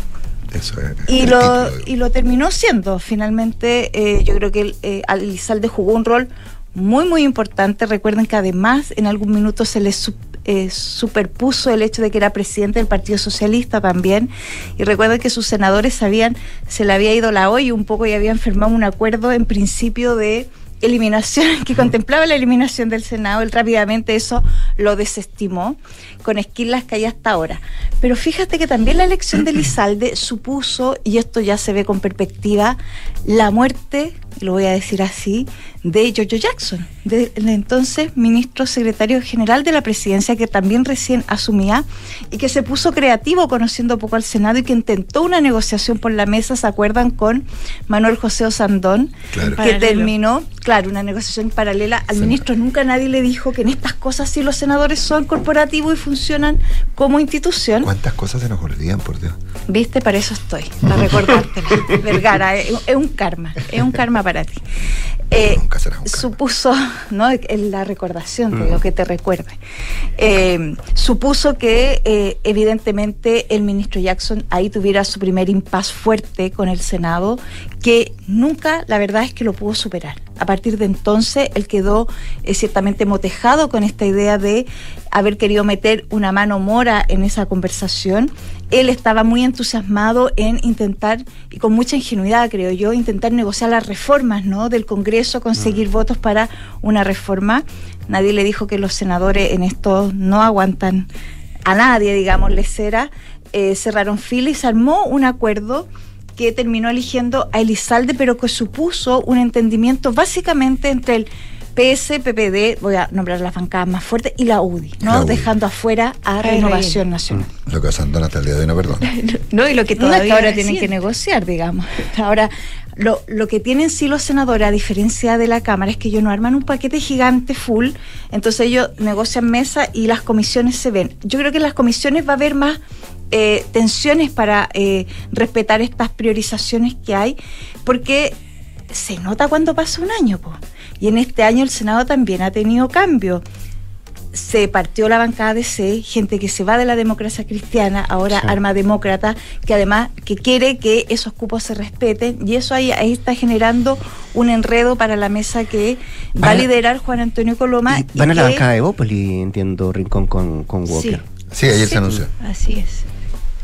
Eso es. Y lo, título, y lo terminó siendo. Finalmente, eh, yo creo que eh, Elizalde jugó un rol muy, muy importante. Recuerden que además en algún minuto se le su- eh, superpuso el hecho de que era presidente del Partido Socialista también. Y recuerden que sus senadores sabían, se le había ido la olla un poco y habían firmado un acuerdo en principio de eliminación, que contemplaba la eliminación del Senado, él rápidamente eso lo desestimó, con esquilas que hay hasta ahora. Pero fíjate que también la elección de Lizalde supuso, y esto ya se ve con perspectiva, la muerte, lo voy a decir así, de Jojo Jackson, del entonces ministro secretario general de la presidencia, que también recién asumía y que se puso creativo conociendo poco al Senado y que intentó una negociación por la mesa, ¿se acuerdan? Con Manuel José Osandón, Claro. que Paralelo. terminó, claro, una negociación paralela al ministro. Nunca nadie le dijo que en estas cosas sí los senadores son corporativos y funcionan como institución. ¿Cuántas cosas se nos olvidan, por Dios? ¿Viste? Para eso estoy, para recordártela. Vergara, es, es un karma, es un karma para ti. Eh, supuso, ¿no? La recordación, te digo, que te recuerde. Eh, supuso que eh, evidentemente el ministro Jackson ahí tuviera su primer impas fuerte con el Senado, que nunca, la verdad es que lo pudo superar. A partir de entonces, él quedó eh, ciertamente motejado con esta idea de haber querido meter una mano mora en esa conversación. Él estaba muy entusiasmado en intentar, y con mucha ingenuidad, creo yo, intentar negociar las reformas ¿no? del Congreso, conseguir votos para una reforma. Nadie le dijo que los senadores en esto no aguantan a nadie, digamos, les era. Eh, cerraron fila y se armó un acuerdo que terminó eligiendo a Elizalde, pero que supuso un entendimiento básicamente entre el PS, PPD, voy a nombrar las bancadas más fuertes, y la UDI, ¿no? La UDI. Dejando afuera a Ay, Renovación Nacional. Lo que Sandón hasta el día de hoy no perdona. No, y lo que todavía ahora tienen que negociar, digamos. Ahora, lo, lo que tienen sí los senadores, a diferencia de la Cámara, es que ellos no arman un paquete gigante full, entonces ellos negocian mesa y las comisiones se ven. Yo creo que en las comisiones va a haber más eh, tensiones para eh, respetar estas priorizaciones que hay, porque se nota cuando pasa un año, po. y en este año el Senado también ha tenido cambio se partió la bancada de C, gente que se va de la democracia cristiana, ahora Sí. arma demócrata, que además que quiere que esos cupos se respeten, y eso ahí, ahí está generando un enredo para la mesa que va a liderar Juan Antonio Coloma. y Van a la que- bancada de Bópoli, entiendo, Rincón con, con Walker. Sí. Sí, ayer Sí. se anunció. Así es.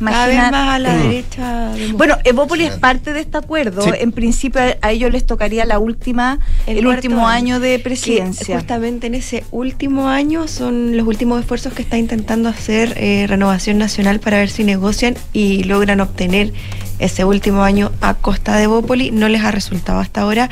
Cada vez más a la Mm. derecha. de Bueno, Evópolis es parte de este acuerdo. Sí. En principio a- ellos les tocaría la última, el, último año de que presidencia. justamente en ese último año son los últimos esfuerzos que está intentando hacer eh, Renovación Nacional para ver si negocian y logran obtener ese último año a costa de Bópoli. No les ha resultado hasta ahora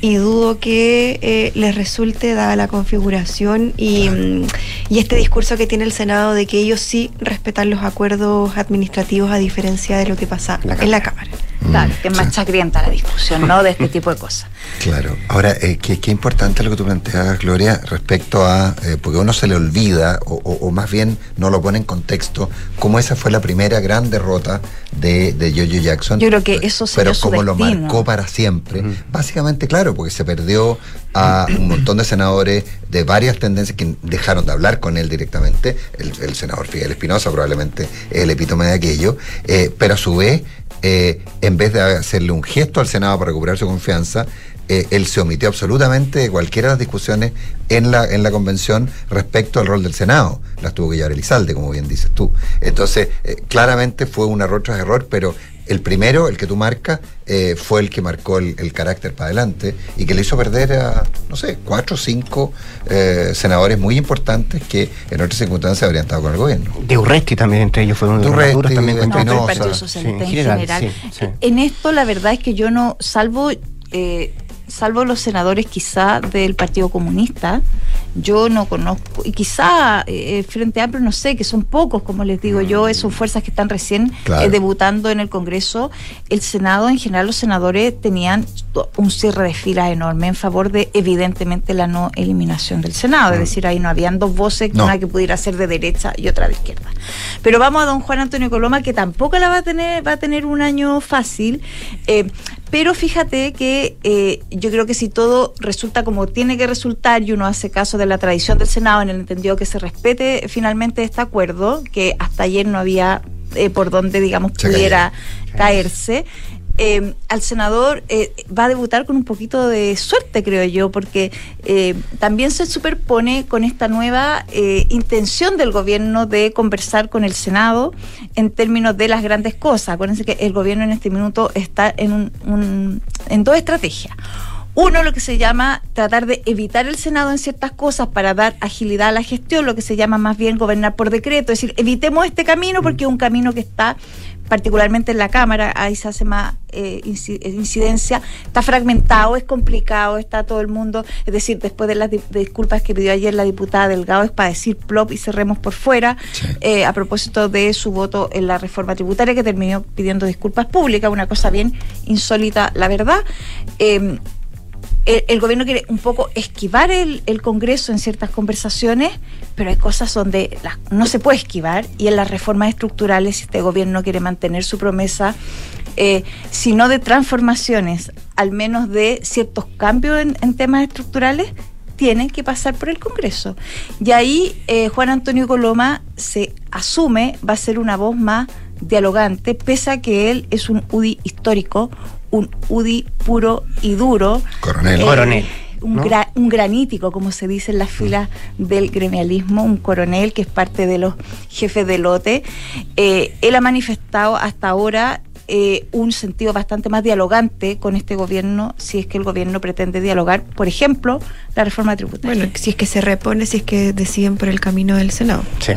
y dudo que eh, les resulte dada la configuración y, mm, y este discurso que tiene el Senado de que ellos sí respetan los acuerdos administrativos a diferencia de lo que pasa en la Cámara. Claro, que es más chagrienta la discusión, ¿no? De este tipo de cosas. Claro. Ahora, eh, qué, qué importante lo que tú planteas, Gloria, respecto a, eh, porque a uno se le olvida, o, o- o más bien no lo pone en contexto, cómo esa fue la primera gran derrota de, de Jojo Jackson. Yo creo que eso pero sería su como lo marcó para siempre. Básicamente, claro, porque se perdió a un montón de senadores de varias tendencias que dejaron de hablar con él directamente. El, el senador Fidel Espinosa probablemente es el epítome de aquello, eh, pero a su vez, eh, en vez de hacerle un gesto al Senado para recuperar su confianza, eh, él se omitió absolutamente de cualquiera de las discusiones en la, en la convención respecto al rol del Senado. Las tuvo que llevar Elizalde, como bien dices tú. Entonces, eh, claramente fue un error tras error, pero el primero, el que tú marcas, eh, fue el que marcó el, el carácter para adelante y que le hizo perder a, no sé, cuatro o cinco eh, senadores muy importantes que en otras circunstancias habrían estado con el gobierno. De Urresti también entre ellos fueron de los Durresti, más duros también No, Sí, en general, general. sí, sí. En esto la verdad es que yo no, salvo, eh, salvo los senadores quizá del Partido Comunista, yo no conozco, y quizá eh, Frente Amplio, no sé, que son pocos, como les digo yo, son fuerzas que están recién Claro. eh, debutando en el Congreso. El Senado, en general, los senadores tenían un cierre de filas enorme en favor de, evidentemente, la no eliminación del Senado. Es decir, ahí no habían dos voces, No. una que pudiera ser de derecha y otra de izquierda. Pero vamos a don Juan Antonio Coloma, que tampoco la va a tener, va a tener un año fácil. eh, pero fíjate que eh, yo creo que si todo resulta como tiene que resultar y uno hace caso de la tradición del Senado en el entendido que se respete finalmente este acuerdo, que hasta ayer no había eh, por donde, digamos, Se pudiera caerse. Eh, al senador eh, va a debutar con un poquito de suerte, creo yo, porque eh, también se superpone con esta nueva intención del gobierno de conversar con el Senado en términos de las grandes cosas. Acuérdense que el gobierno en este minuto está en, un- en dos estrategias. Uno, lo que se llama tratar de evitar el Senado en ciertas cosas para dar agilidad a la gestión, lo que se llama más bien gobernar por decreto, es decir, evitemos este camino porque es un camino que está particularmente en la Cámara, ahí se hace más eh, eh, incidencia, está fragmentado, es complicado, está todo el mundo, es decir, después de las di- disculpas que pidió ayer la diputada Delgado es para decir plop y cerremos por fuera, eh, a propósito de su voto en la reforma tributaria que terminó pidiendo disculpas públicas, una cosa bien insólita, la verdad. Eh, el, el gobierno quiere un poco esquivar el, el Congreso en ciertas conversaciones, pero hay cosas donde las- no se puede esquivar y en las reformas estructurales, si este gobierno quiere mantener su promesa, eh, si no de transformaciones, al menos de ciertos cambios en, en temas estructurales, tienen que pasar por el Congreso. Y ahí eh, Juan Antonio Coloma se asume, va a ser una voz más dialogante, pese a que él es un UDI histórico, un UDI puro y duro. Coronel. Eh, Coronel, Un, ¿no? gra- un granítico, como se dice en las filas del gremialismo, un coronel que es parte de los jefes de lote. Eh, él ha manifestado hasta ahora eh, un sentido bastante más dialogante con este gobierno, si es que el gobierno pretende dialogar, por ejemplo, la reforma tributaria. Bueno, si es que se repone, si es que deciden por el camino del Senado. Sí.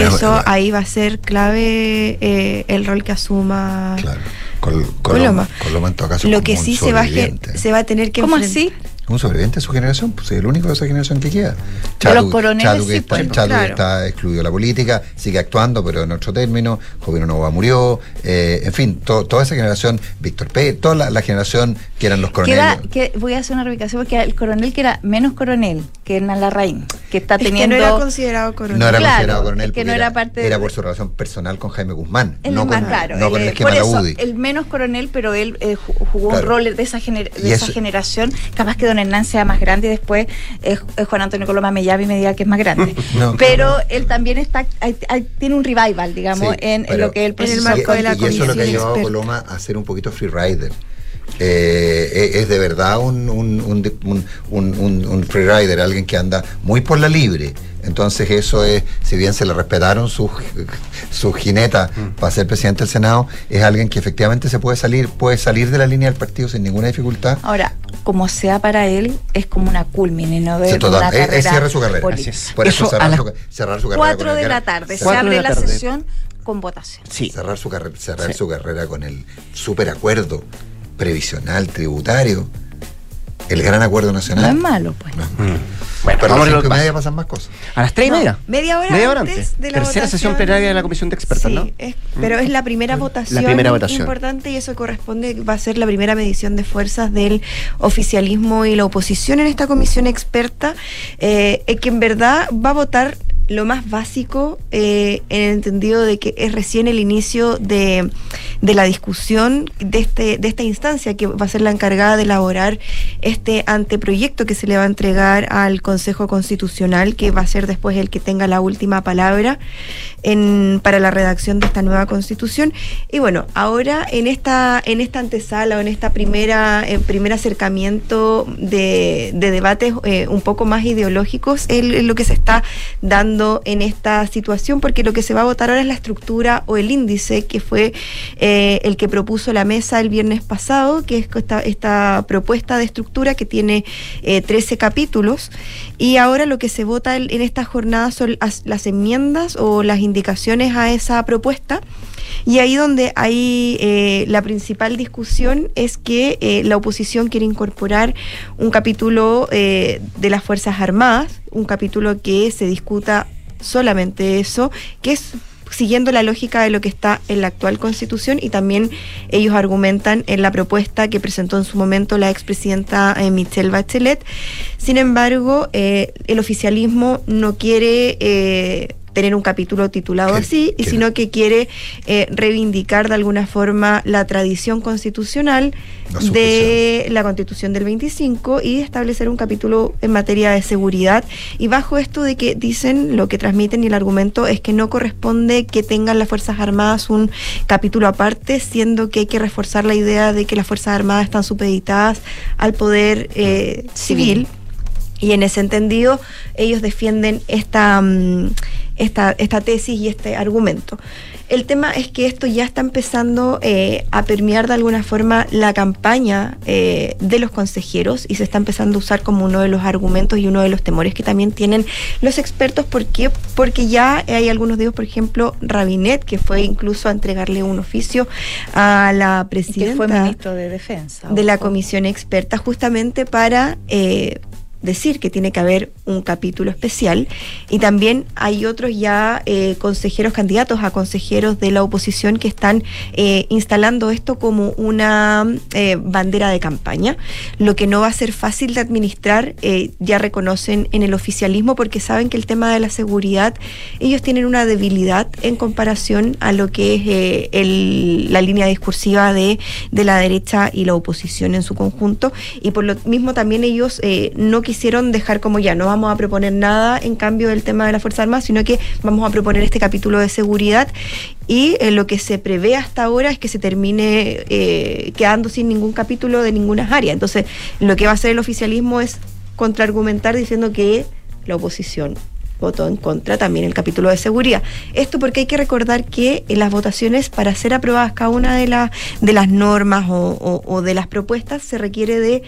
Eso ahí va a ser clave eh, el rol que asuma Col- Coloma. Coloma. Coloma en todo caso Lo que un sí se va, a, ge- sobreviviente. se va a tener que ¿Cómo así? Un sobreviviente de su generación, pues es el único de esa generación que queda. De los coroneles, Chadwick sí, está, pues, claro. está excluido de la política, sigue actuando, pero en otro término. Jovino Nova murió. eh, en fin, to- toda esa generación, Víctor P., toda la, la generación que eran los coroneles. Queda, que voy a hacer una reubicación porque el coronel que era menos coronel que Hernán Larraín, que está Es que teniendo. no era considerado coronel. No era Claro, considerado coronel es que porque no era parte era por su relación personal con Jaime Guzmán, Él no es con, más claro. no con él, el esquema por de la eso, UDI. el menos coronel, pero él eh, ju- jugó Claro. un rol de esa, gener- de esa eso- generación. Capaz que don Hernán sea más grande y después eh, eh, Juan Antonio Coloma me llame y me diga que es más grande. No, pero él también está hay- hay- tiene un revival, digamos, Sí, en, lo que él y- y, eso es lo que ha llevado a. Coloma a ser un poquito freerider. eh, es de verdad un, un, un, un, un- un freerider, alguien que anda muy por la libre. Entonces eso es, si bien se le respetaron sus su jineta para ser presidente del Senado, es alguien que efectivamente se puede salir, puede salir de la línea del partido sin ninguna dificultad. Ahora, como sea para él, es como una culmine, ¿no? De total- una es- cierre su carrera. política. Es. Por eso, Eso a cerrar, su, cerrar su carrera. con Cuatro el de la tarde, se abre la sesión con votación. Sí. cerrar su carrera, cerrar Sí. su carrera con el superacuerdo previsional tributario, el gran acuerdo No es nacional. malo, pues. Bueno, Pero vamos las a lo cinco y que media pasa. pasan más cosas. A las tres y No, media. Media hora Media hora antes antes. de la Tercera sesión plenaria de la comisión de expertos, Sí, ¿no? es- pero es la primera votación, primera votación. importante y eso corresponde, va a ser la primera medición de fuerzas del oficialismo y la oposición en esta comisión experta, eh, eh, que en verdad va a votar lo más básico eh, en el entendido de que es recién el inicio de, de la discusión de, este, de esta instancia que va a ser la encargada de elaborar este anteproyecto que se le va a entregar al Consejo Constitucional, que va a ser después el que tenga la última palabra en, para la redacción de esta nueva constitución. Y bueno, ahora en esta, en esta antesala o en esta primera, eh, primer acercamiento de, de debates eh, un poco más ideológicos, es lo que se está dando en esta situación, porque lo que se va a votar ahora es la estructura o el índice que fue eh, el que propuso la mesa el viernes pasado, que es esta, esta propuesta de estructura que tiene eh, 13 capítulos. Y ahora lo que se vota en esta jornada son las enmiendas o las indicaciones a esa propuesta. Y ahí donde hay eh, la principal discusión es que eh, la oposición quiere incorporar un capítulo eh, de las Fuerzas Armadas, un capítulo que se discuta solamente eso, que es siguiendo la lógica de lo que está en la actual constitución y también ellos argumentan en la propuesta que presentó en su momento la expresidenta eh, Michelle Bachelet. Sin embargo, eh, el oficialismo no quiere tener un capítulo titulado así, y sino que quiere eh, reivindicar de alguna forma la tradición constitucional La de la constitución del 25 y establecer un capítulo en materia de seguridad. Y bajo esto de que dicen, lo que transmiten y el argumento es que no corresponde que tengan las Fuerzas Armadas un capítulo aparte, siendo que hay que reforzar la idea de que las Fuerzas Armadas están supeditadas al poder eh, civil. Y en ese entendido, ellos defienden esta, mm, esta, esta tesis y este argumento. El tema es que esto ya está empezando eh, a permear de alguna forma la campaña eh, de los consejeros y se está empezando a usar como uno de los argumentos y uno de los temores que también tienen los expertos. ¿Por qué? Porque ya hay algunos de ellos, por ejemplo, Rabinet, que fue incluso a entregarle un oficio a la Que presidenta fue ministro de Defensa. de la comisión experta justamente para eh, decir que tiene que haber un capítulo especial. Y también hay otros ya eh, consejeros candidatos a consejeros de la oposición que están eh, instalando esto como una eh, bandera de campaña, lo que no va a ser fácil de administrar, ya reconocen en el oficialismo porque saben que el tema de la seguridad, ellos tienen una debilidad en comparación a lo que es la línea discursiva de, de la derecha y la oposición en su conjunto. Y por lo mismo también ellos eh, no quisieron dejar como ya, no vamos a proponer nada en cambio del tema de la Fuerza Armada, sino que vamos a proponer este capítulo de seguridad y eh, lo que se prevé hasta ahora es que se termine eh, quedando sin ningún capítulo de ninguna área. Entonces, lo que va a hacer el oficialismo es contraargumentar diciendo que la oposición votó en contra también el capítulo de seguridad. Esto porque hay que recordar que en las votaciones, para ser aprobadas cada una de, las de las normas o de las propuestas, se requiere de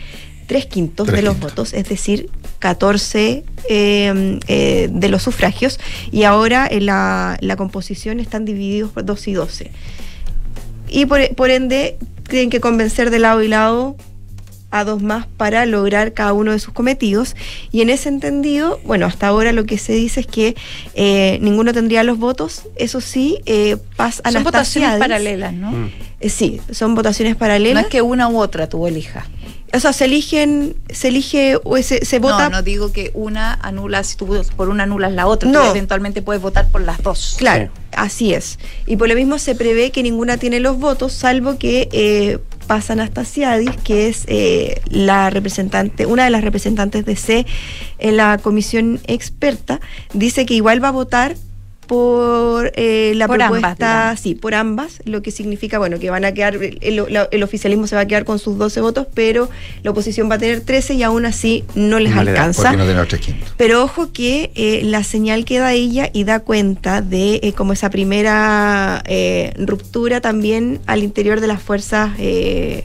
tres quintos Tres de los quintos. votos, es decir, 14 eh, eh, de los sufragios, y ahora en la, la composición están divididos por 2 y 12. Y por, por ende, tienen que convencer de lado y lado a dos más para lograr cada uno de sus cometidos. Y en ese entendido, bueno, hasta ahora lo que se dice es que eh, ninguno tendría los votos. Eso sí, eh, Paz Son votaciones Anastasiadis- paralelas, ¿no? Eh, sí, son votaciones No paralelas. es que una u otra tú elijas. O sea, se eligen, se elige, o se, se vota. No, no digo que una anula, si tú por una anulas la otra, No. tú eventualmente puedes votar por las dos. Claro, así es. Y por lo mismo se prevé que ninguna tiene los votos, salvo que eh, Anastasiadis, que es eh, la representante, una de las representantes de C en la comisión experta, dice que igual va a votar por eh, la Por propuesta, sí, por ambas, lo que significa, bueno, que van a quedar, el, la- el oficialismo se va a quedar con sus 12 votos, pero la oposición va a tener 13 y aún así no les No le da, alcanza. No. Pero ojo que eh, la señal que da ella y da cuenta de eh, como esa primera eh, ruptura también al interior de las fuerzas eh,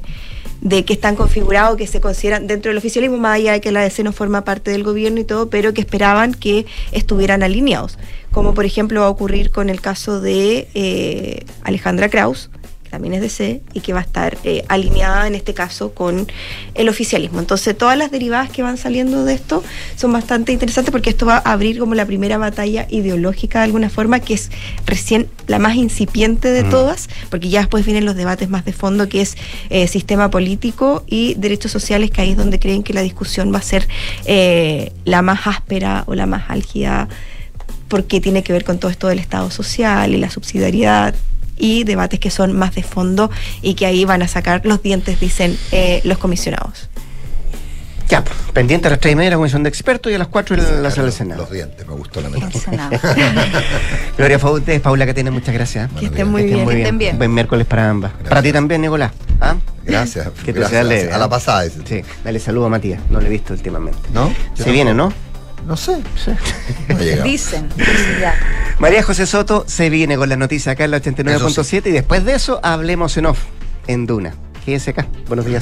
de que están configurados, que se consideran dentro del oficialismo, más allá de que la DC no forma parte del gobierno y todo, pero que esperaban que estuvieran alineados. Como por ejemplo va a ocurrir con el caso de eh, Alejandra Kraus, que también es DC y que va a estar eh, alineada en este caso con el oficialismo. Entonces todas las derivadas que van saliendo de esto son bastante interesantes porque esto va a abrir como la primera batalla ideológica de alguna forma, que es recién la más incipiente de Mm. todas, porque ya después vienen los debates más de fondo, que es eh, sistema político y derechos sociales, que ahí es donde creen que la discusión va a ser eh, la más áspera o la más álgida porque tiene que ver con todo esto del Estado social y la subsidiariedad y debates que son más de fondo y que ahí van a sacar los dientes, dicen eh, los comisionados. Ya, pues, pendiente a las tres y media la comisión de expertos y a las cuatro en la sala del Senado. Los dientes, me gustó la metáfora. Gloria Fautes, Paula Catena, muchas gracias. Que estén muy bien, que estén bien. Buen miércoles para ambas. Para ti también, Nicolás. ¿Ah? Gracias. Que te gracias. sea leve. A la ¿ah? pasada. ese. Sí, dale saludo a Matías. No lo he visto últimamente. ¿No? Se viene, ¿no? No sé. Sí. No. Dicen, dicen ya. María José Soto se viene con las noticias acá en la 89.7 y después de eso hablemos en off, en Duna. Quédese acá. Buenos días.